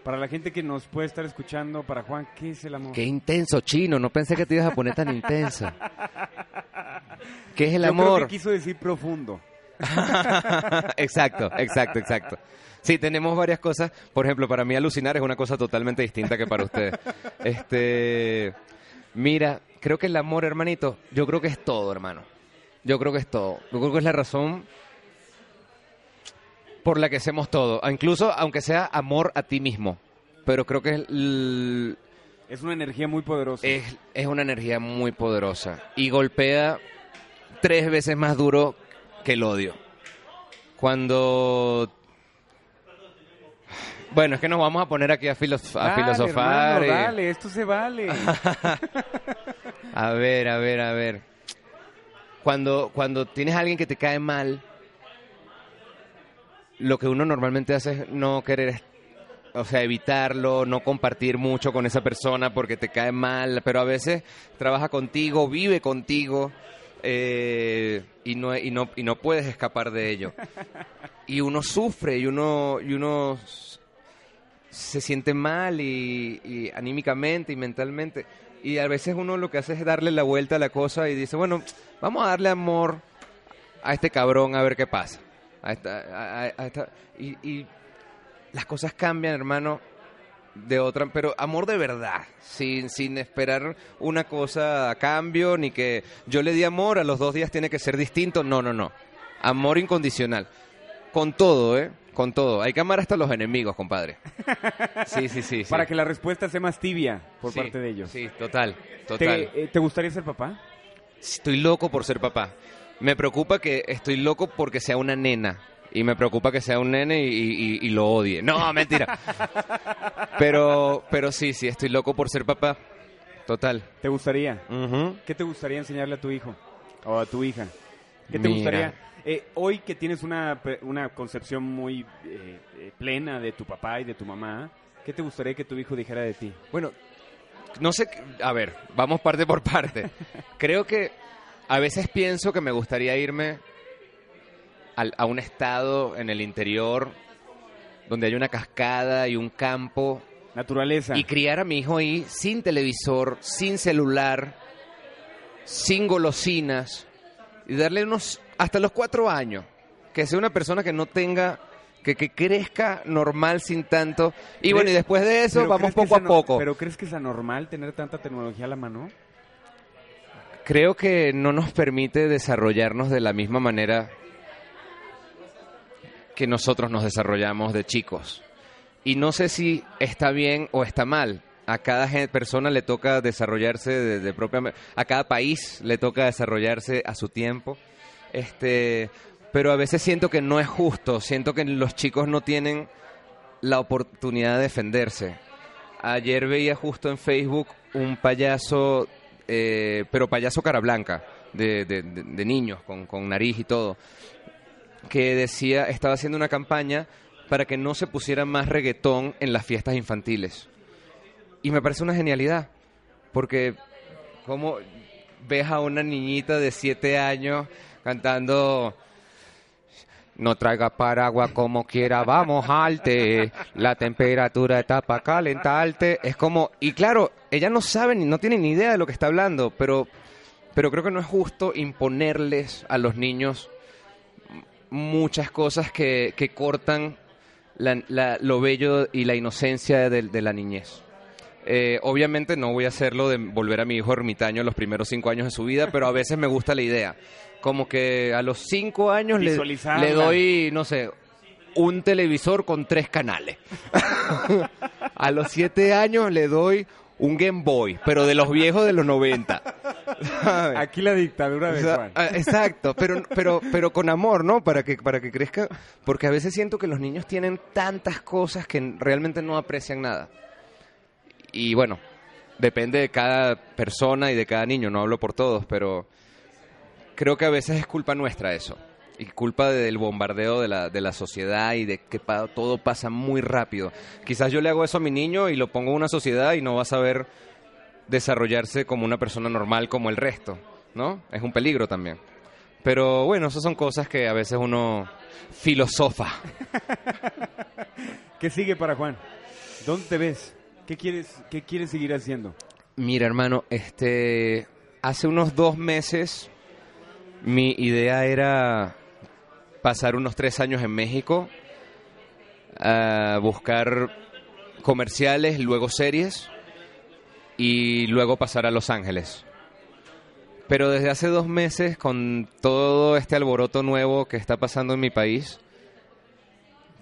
Para la gente que nos puede estar escuchando, para Juan, ¿qué es el amor? Qué intenso, chino, no pensé que te ibas a poner tan intenso. ¿Qué es el Yo amor? creo que quiso decir profundo. exacto, exacto, exacto. Sí, tenemos varias cosas. Por ejemplo, para mí alucinar es una cosa totalmente distinta que para ustedes. Este, mira, creo que el amor, hermanito, yo creo que es todo, hermano. Yo creo que es todo. Yo creo que es la razón por la que hacemos todo. Incluso aunque sea amor a ti mismo. Pero creo que es, Es una energía muy poderosa. es, es una energía muy poderosa y golpea tres veces más duro que el odio. Cuando... Bueno, es que nos vamos a poner aquí a, filof- a Dale, filosofar. hermano, y- dale, esto se vale. A ver, a ver, a ver. Cuando, cuando tienes a alguien que te cae mal, lo que uno normalmente hace es no querer, o sea, evitarlo, no compartir mucho con esa persona porque te cae mal, pero a veces trabaja contigo, vive contigo eh, y, no, y, no, y no puedes escapar de ello. Y uno sufre y uno, y uno se siente mal y, anímicamente y mentalmente. Y a veces uno lo que hace es darle la vuelta a la cosa y dice, bueno, vamos a darle amor a este cabrón a ver qué pasa. A esta, a esta- y, y las cosas cambian, hermano, de otra, pero amor de verdad, sin, sin esperar una cosa a cambio, ni que yo le di amor, a los dos días tiene que ser distinto. No, no, no. Amor incondicional. Con todo, ¿eh? Con todo. Hay que amar hasta los enemigos, compadre. Sí, sí, sí. sí. Para que la respuesta sea más tibia por Sí, parte de ellos. Sí, total, ¿Te, total. eh, ¿Te gustaría ser papá? Estoy loco por ser papá. Me preocupa que estoy loco porque sea una nena. Y me preocupa que sea un nene y, y- y lo odie. No, mentira. Pero, pero sí, sí, estoy loco por ser papá. Total. ¿Te gustaría? ¿Qué te gustaría enseñarle a tu hijo o a tu hija? ¿Qué te Mira. gustaría? eh, hoy que tienes una, una concepción muy eh, eh, plena de tu papá y de tu mamá, ¿qué te gustaría que tu hijo dijera de ti? Bueno, no sé, a ver, vamos parte por parte. Creo que a veces pienso que me gustaría irme al- a un estado en el interior donde hay una cascada y un campo Naturaleza. y criar a mi hijo ahí sin televisor, sin celular, sin golosinas y darle unos hasta los cuatro años que sea una persona que no tenga que, que crezca normal sin tanto y bueno y después de eso vamos ¿crees que poco a poco ¿Pero crees que es anormal tener tanta tecnología a la mano? creo que no nos permite desarrollarnos de la misma manera que nosotros nos desarrollamos de chicos. Y no sé si está bien o está mal. A cada persona le toca desarrollarse de, de propia... A cada país le toca desarrollarse a su tiempo. Este, pero a veces siento que no es justo. Siento que los chicos no tienen la oportunidad de defenderse. Ayer veía justo en Facebook un payaso, eh, pero payaso cara blanca, de, de- de- de niños, con, con nariz y todo, que decía, estaba haciendo una campaña para que no se pusiera más reggaetón en las fiestas infantiles. Y me parece una genialidad, porque como ves a una niñita de siete años cantando... No traiga paraguas como quiera, vamos alte. La temperatura está para calentarte. Es como, y claro, ella no sabe ni no tiene ni idea de lo que está hablando, pero, pero creo que no es justo imponerles a los niños muchas cosas que, que cortan la- la- lo bello y la inocencia de, de la niñez. Eh, obviamente no voy a hacerlo de volver a mi hijo ermitaño los primeros cinco años de su vida, pero a veces me gusta la idea. Como que a los cinco años le, le doy, no sé, un televisor con tres canales. a los siete años le doy un Game Boy, pero de los viejos de los 90. ¿sabes? Aquí la dictadura O de sea, Juan. ah, exacto, pero, pero, pero con amor, ¿no? Para que, para que crezca, porque a veces siento que los niños tienen tantas cosas que realmente no aprecian nada. Y bueno, depende de cada persona y de cada niño, no hablo por todos, pero creo que a veces es culpa nuestra eso. Y culpa del bombardeo de la, de la sociedad y de que pa- todo pasa muy rápido. Quizás yo le hago eso a mi niño y lo pongo en una sociedad y no va a saber desarrollarse como una persona normal como el resto, ¿no? Es un peligro también. Pero bueno, esas son cosas que a veces uno filosofa. ¿Qué sigue para Juan? ¿Dónde te ves? ¿Qué quieres, qué quieres seguir haciendo? Mira, hermano, este, hace unos dos meses mi idea era pasar unos tres años en México, a buscar comerciales, luego series y luego pasar a Los Ángeles. Pero desde hace dos meses, con todo este alboroto nuevo que está pasando en mi país,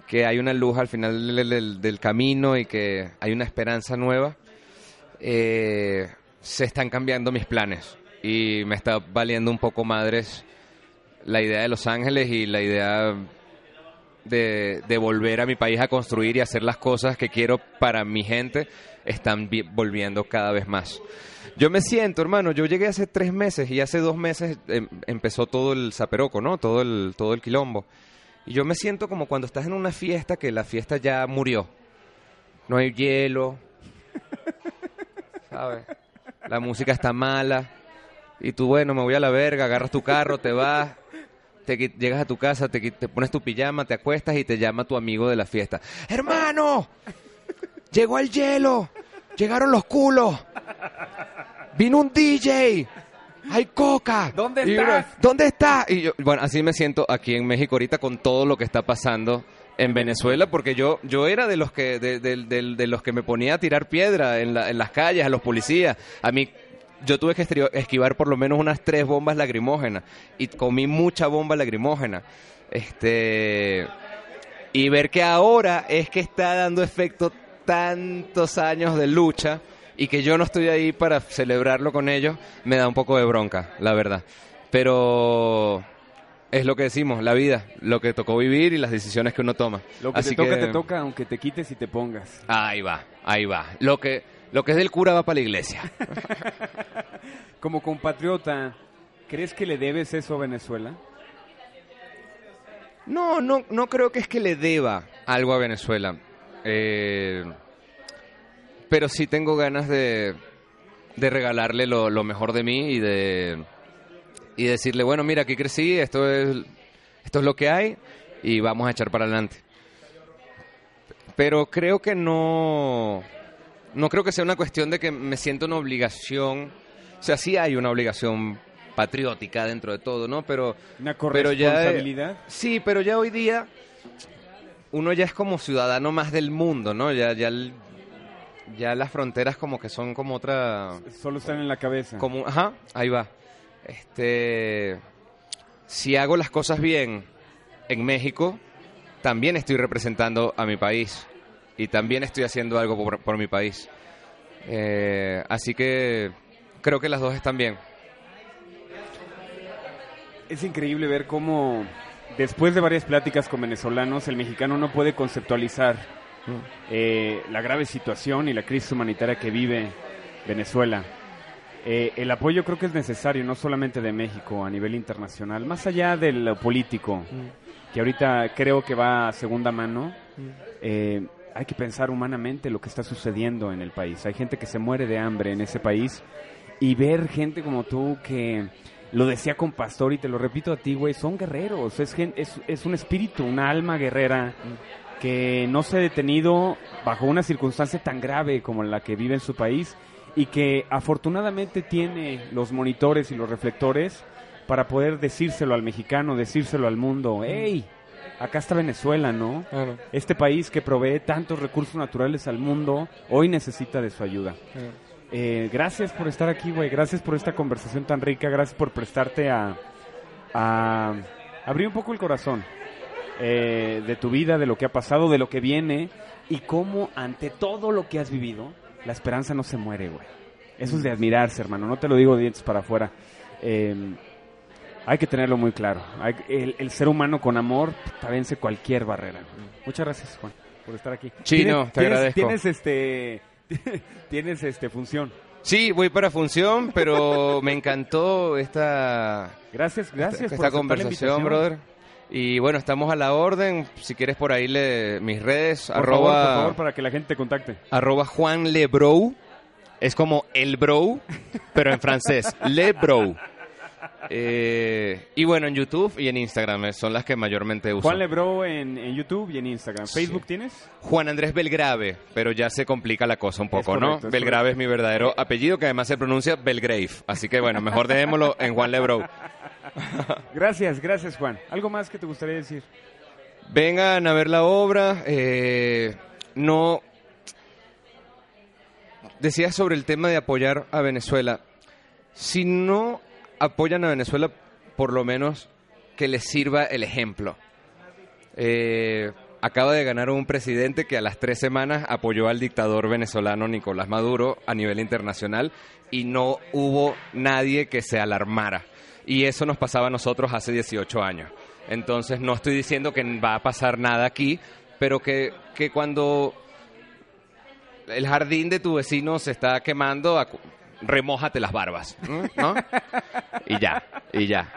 que hay una luz al final del, camino y que hay una esperanza nueva, eh, se están cambiando mis planes y me está valiendo un poco madres la idea de Los Ángeles y la idea de, de volver a mi país a construir y hacer las cosas que quiero para mi gente están vi- volviendo cada vez más. Yo me siento, hermano, yo llegué hace tres meses y hace dos meses em, empezó todo el zaperoco, ¿no? Todo el, todo el quilombo. Y yo me siento como cuando estás en una fiesta que la fiesta ya murió. No hay hielo. ¿Sabes? La música está mala. Y tú, bueno, me voy a la verga, agarras tu carro, te vas, te llegas a tu casa, te, pones tu pijama, te acuestas y te llama tu amigo de la fiesta. ¡Hermano! ¡Llegó el hielo! ¡Llegaron los culos! ¡Vino un DJ! ¡Hay coca! ¿Dónde Y estás? uno, ¿Dónde está? Y yo, bueno, así me siento aquí en México ahorita con todo lo que está pasando en Venezuela, porque yo, yo era de los que, de, de- de- de los que me ponía a tirar piedra en, la- en las calles, a los policías. A mí, yo tuve que esquivar por lo menos unas tres bombas lacrimógenas y comí mucha bomba lacrimógena. Este, y ver que ahora es que está dando efecto tantos años de lucha y que yo no estoy ahí para celebrarlo con ellos, me da un poco de bronca, la verdad. Pero es lo que decimos, la vida, lo que tocó vivir y las decisiones que uno toma. Lo que Así te toca, que- te toca, aunque te quites y te pongas. Ahí va, ahí va. Lo que, lo que es del cura va para la iglesia. Como compatriota, ¿crees que le debes eso a Venezuela? No, no, no creo que es que le deba algo a Venezuela. Eh, pero sí tengo ganas de, de regalarle lo, lo mejor de mí y de y decirle, bueno, mira, aquí crecí, esto es, esto es lo que hay y vamos a echar para adelante. Pero creo que no, no creo que sea una cuestión de que me siento una obligación. O sea, sí hay una obligación patriótica dentro de todo, ¿no? Pero Una pero ya, eh, corresponsabilidad. sí, pero ya hoy día uno ya es como ciudadano más del mundo, ¿no? Ya, ya, ya las fronteras como que son como otra, Solo están en la cabeza. como, ajá, ahí va. Este, si hago las cosas bien en México, también estoy representando a mi país y también estoy haciendo algo por, por mi país. Eh, así que creo que las dos están bien. Es increíble ver cómo, después de varias pláticas con venezolanos, el mexicano no puede conceptualizar eh, la grave situación y la crisis humanitaria que vive Venezuela. Eh, el apoyo creo que es necesario, no solamente de México, a nivel internacional, más allá de lo político, que ahorita creo que va a segunda mano. eh, hay que pensar humanamente lo que está sucediendo en el país. Hay gente que se muere de hambre en ese país. Y ver gente como tú que lo decía con Pastor y te lo repito a ti, güey, son guerreros, es, es un espíritu, una alma guerrera que no se ha detenido bajo una circunstancia tan grave como la que vive en su país y que afortunadamente tiene los monitores y los reflectores para poder decírselo al mexicano, decírselo al mundo, hey, acá está Venezuela, ¿no? Este país que provee tantos recursos naturales al mundo, hoy necesita de su ayuda. Eh, gracias por estar aquí, güey. Gracias por esta conversación tan rica. Gracias por prestarte a, a abrir un poco el corazón eh, de tu vida, de lo que ha pasado, de lo que viene y cómo ante todo lo que has vivido, la esperanza no se muere, güey. Eso es de admirarse, hermano. No te lo digo de dientes para afuera. Eh, hay que tenerlo muy claro. Hay- el, el ser humano con amor vence cualquier barrera. Muchas gracias, Juan, por estar aquí. Chino, ¿Tienes- te tienes- agradezco. Tienes este, tienes este función. Sí, voy para función, pero me encantó esta, Gracias, gracias esta, conversación, brother. Y bueno, estamos a la orden. Si quieres por ahí le, mis redes, Por arroba, favor, por favor, para que la gente te contacte. arroba Juan Lebrow. Es como el bro, pero en francés. Lebrow. Eh, y bueno, en YouTube y en Instagram eh, son las que mayormente uso. Juan Lebro en, en YouTube y en Instagram. ¿Facebook tienes? Juan Andrés Belgrave, pero ya se complica la cosa un poco, correcto, ¿no? es Belgrave es mi verdadero apellido, que además se pronuncia Belgrave. Así que bueno, mejor dejémoslo en Juan Lebrow. Gracias, gracias, Juan. ¿Algo más que te gustaría decir? Vengan a ver la obra. eh, no. Decías sobre el tema de apoyar a Venezuela. Si no apoyan a Venezuela, por lo menos que les sirva el ejemplo. Eh, acaba de ganar un presidente que a las tres semanas apoyó al dictador venezolano Nicolás Maduro a nivel internacional y no hubo nadie que se alarmara. Y eso nos pasaba a nosotros hace 18 años. Entonces no estoy diciendo que va a pasar nada aquí, pero que, que cuando el jardín de tu vecino se está quemando, remójate las barbas, ¿no? Y ya, y ya.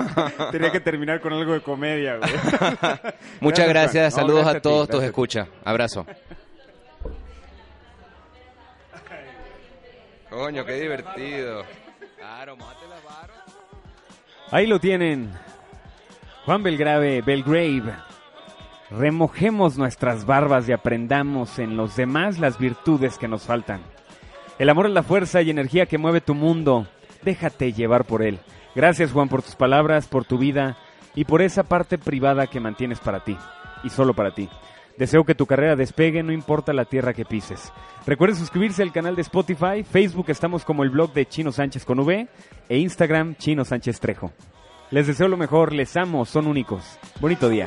Tenía que terminar con algo de comedia, güey. Muchas gracias. No, saludos gracias a todos ti, tus gracias. escuchas. Abrazo. Coño, qué divertido. Claro, las barbas. Ahí lo tienen. Juan Belgrave, Belgrave. Remojemos nuestras barbas y aprendamos en los demás las virtudes que nos faltan. El amor es la fuerza y energía que mueve tu mundo. Déjate llevar por él. Gracias Juan por tus palabras, por tu vida y por esa parte privada que mantienes para ti y solo para ti. Deseo que tu carrera despegue, no importa la tierra que pises. Recuerden suscribirse al canal de Spotify, Facebook estamos como el blog de Chino Sánchez con V e Instagram Chino Sánchez Trejo. Les deseo lo mejor, les amo, son únicos. Bonito día.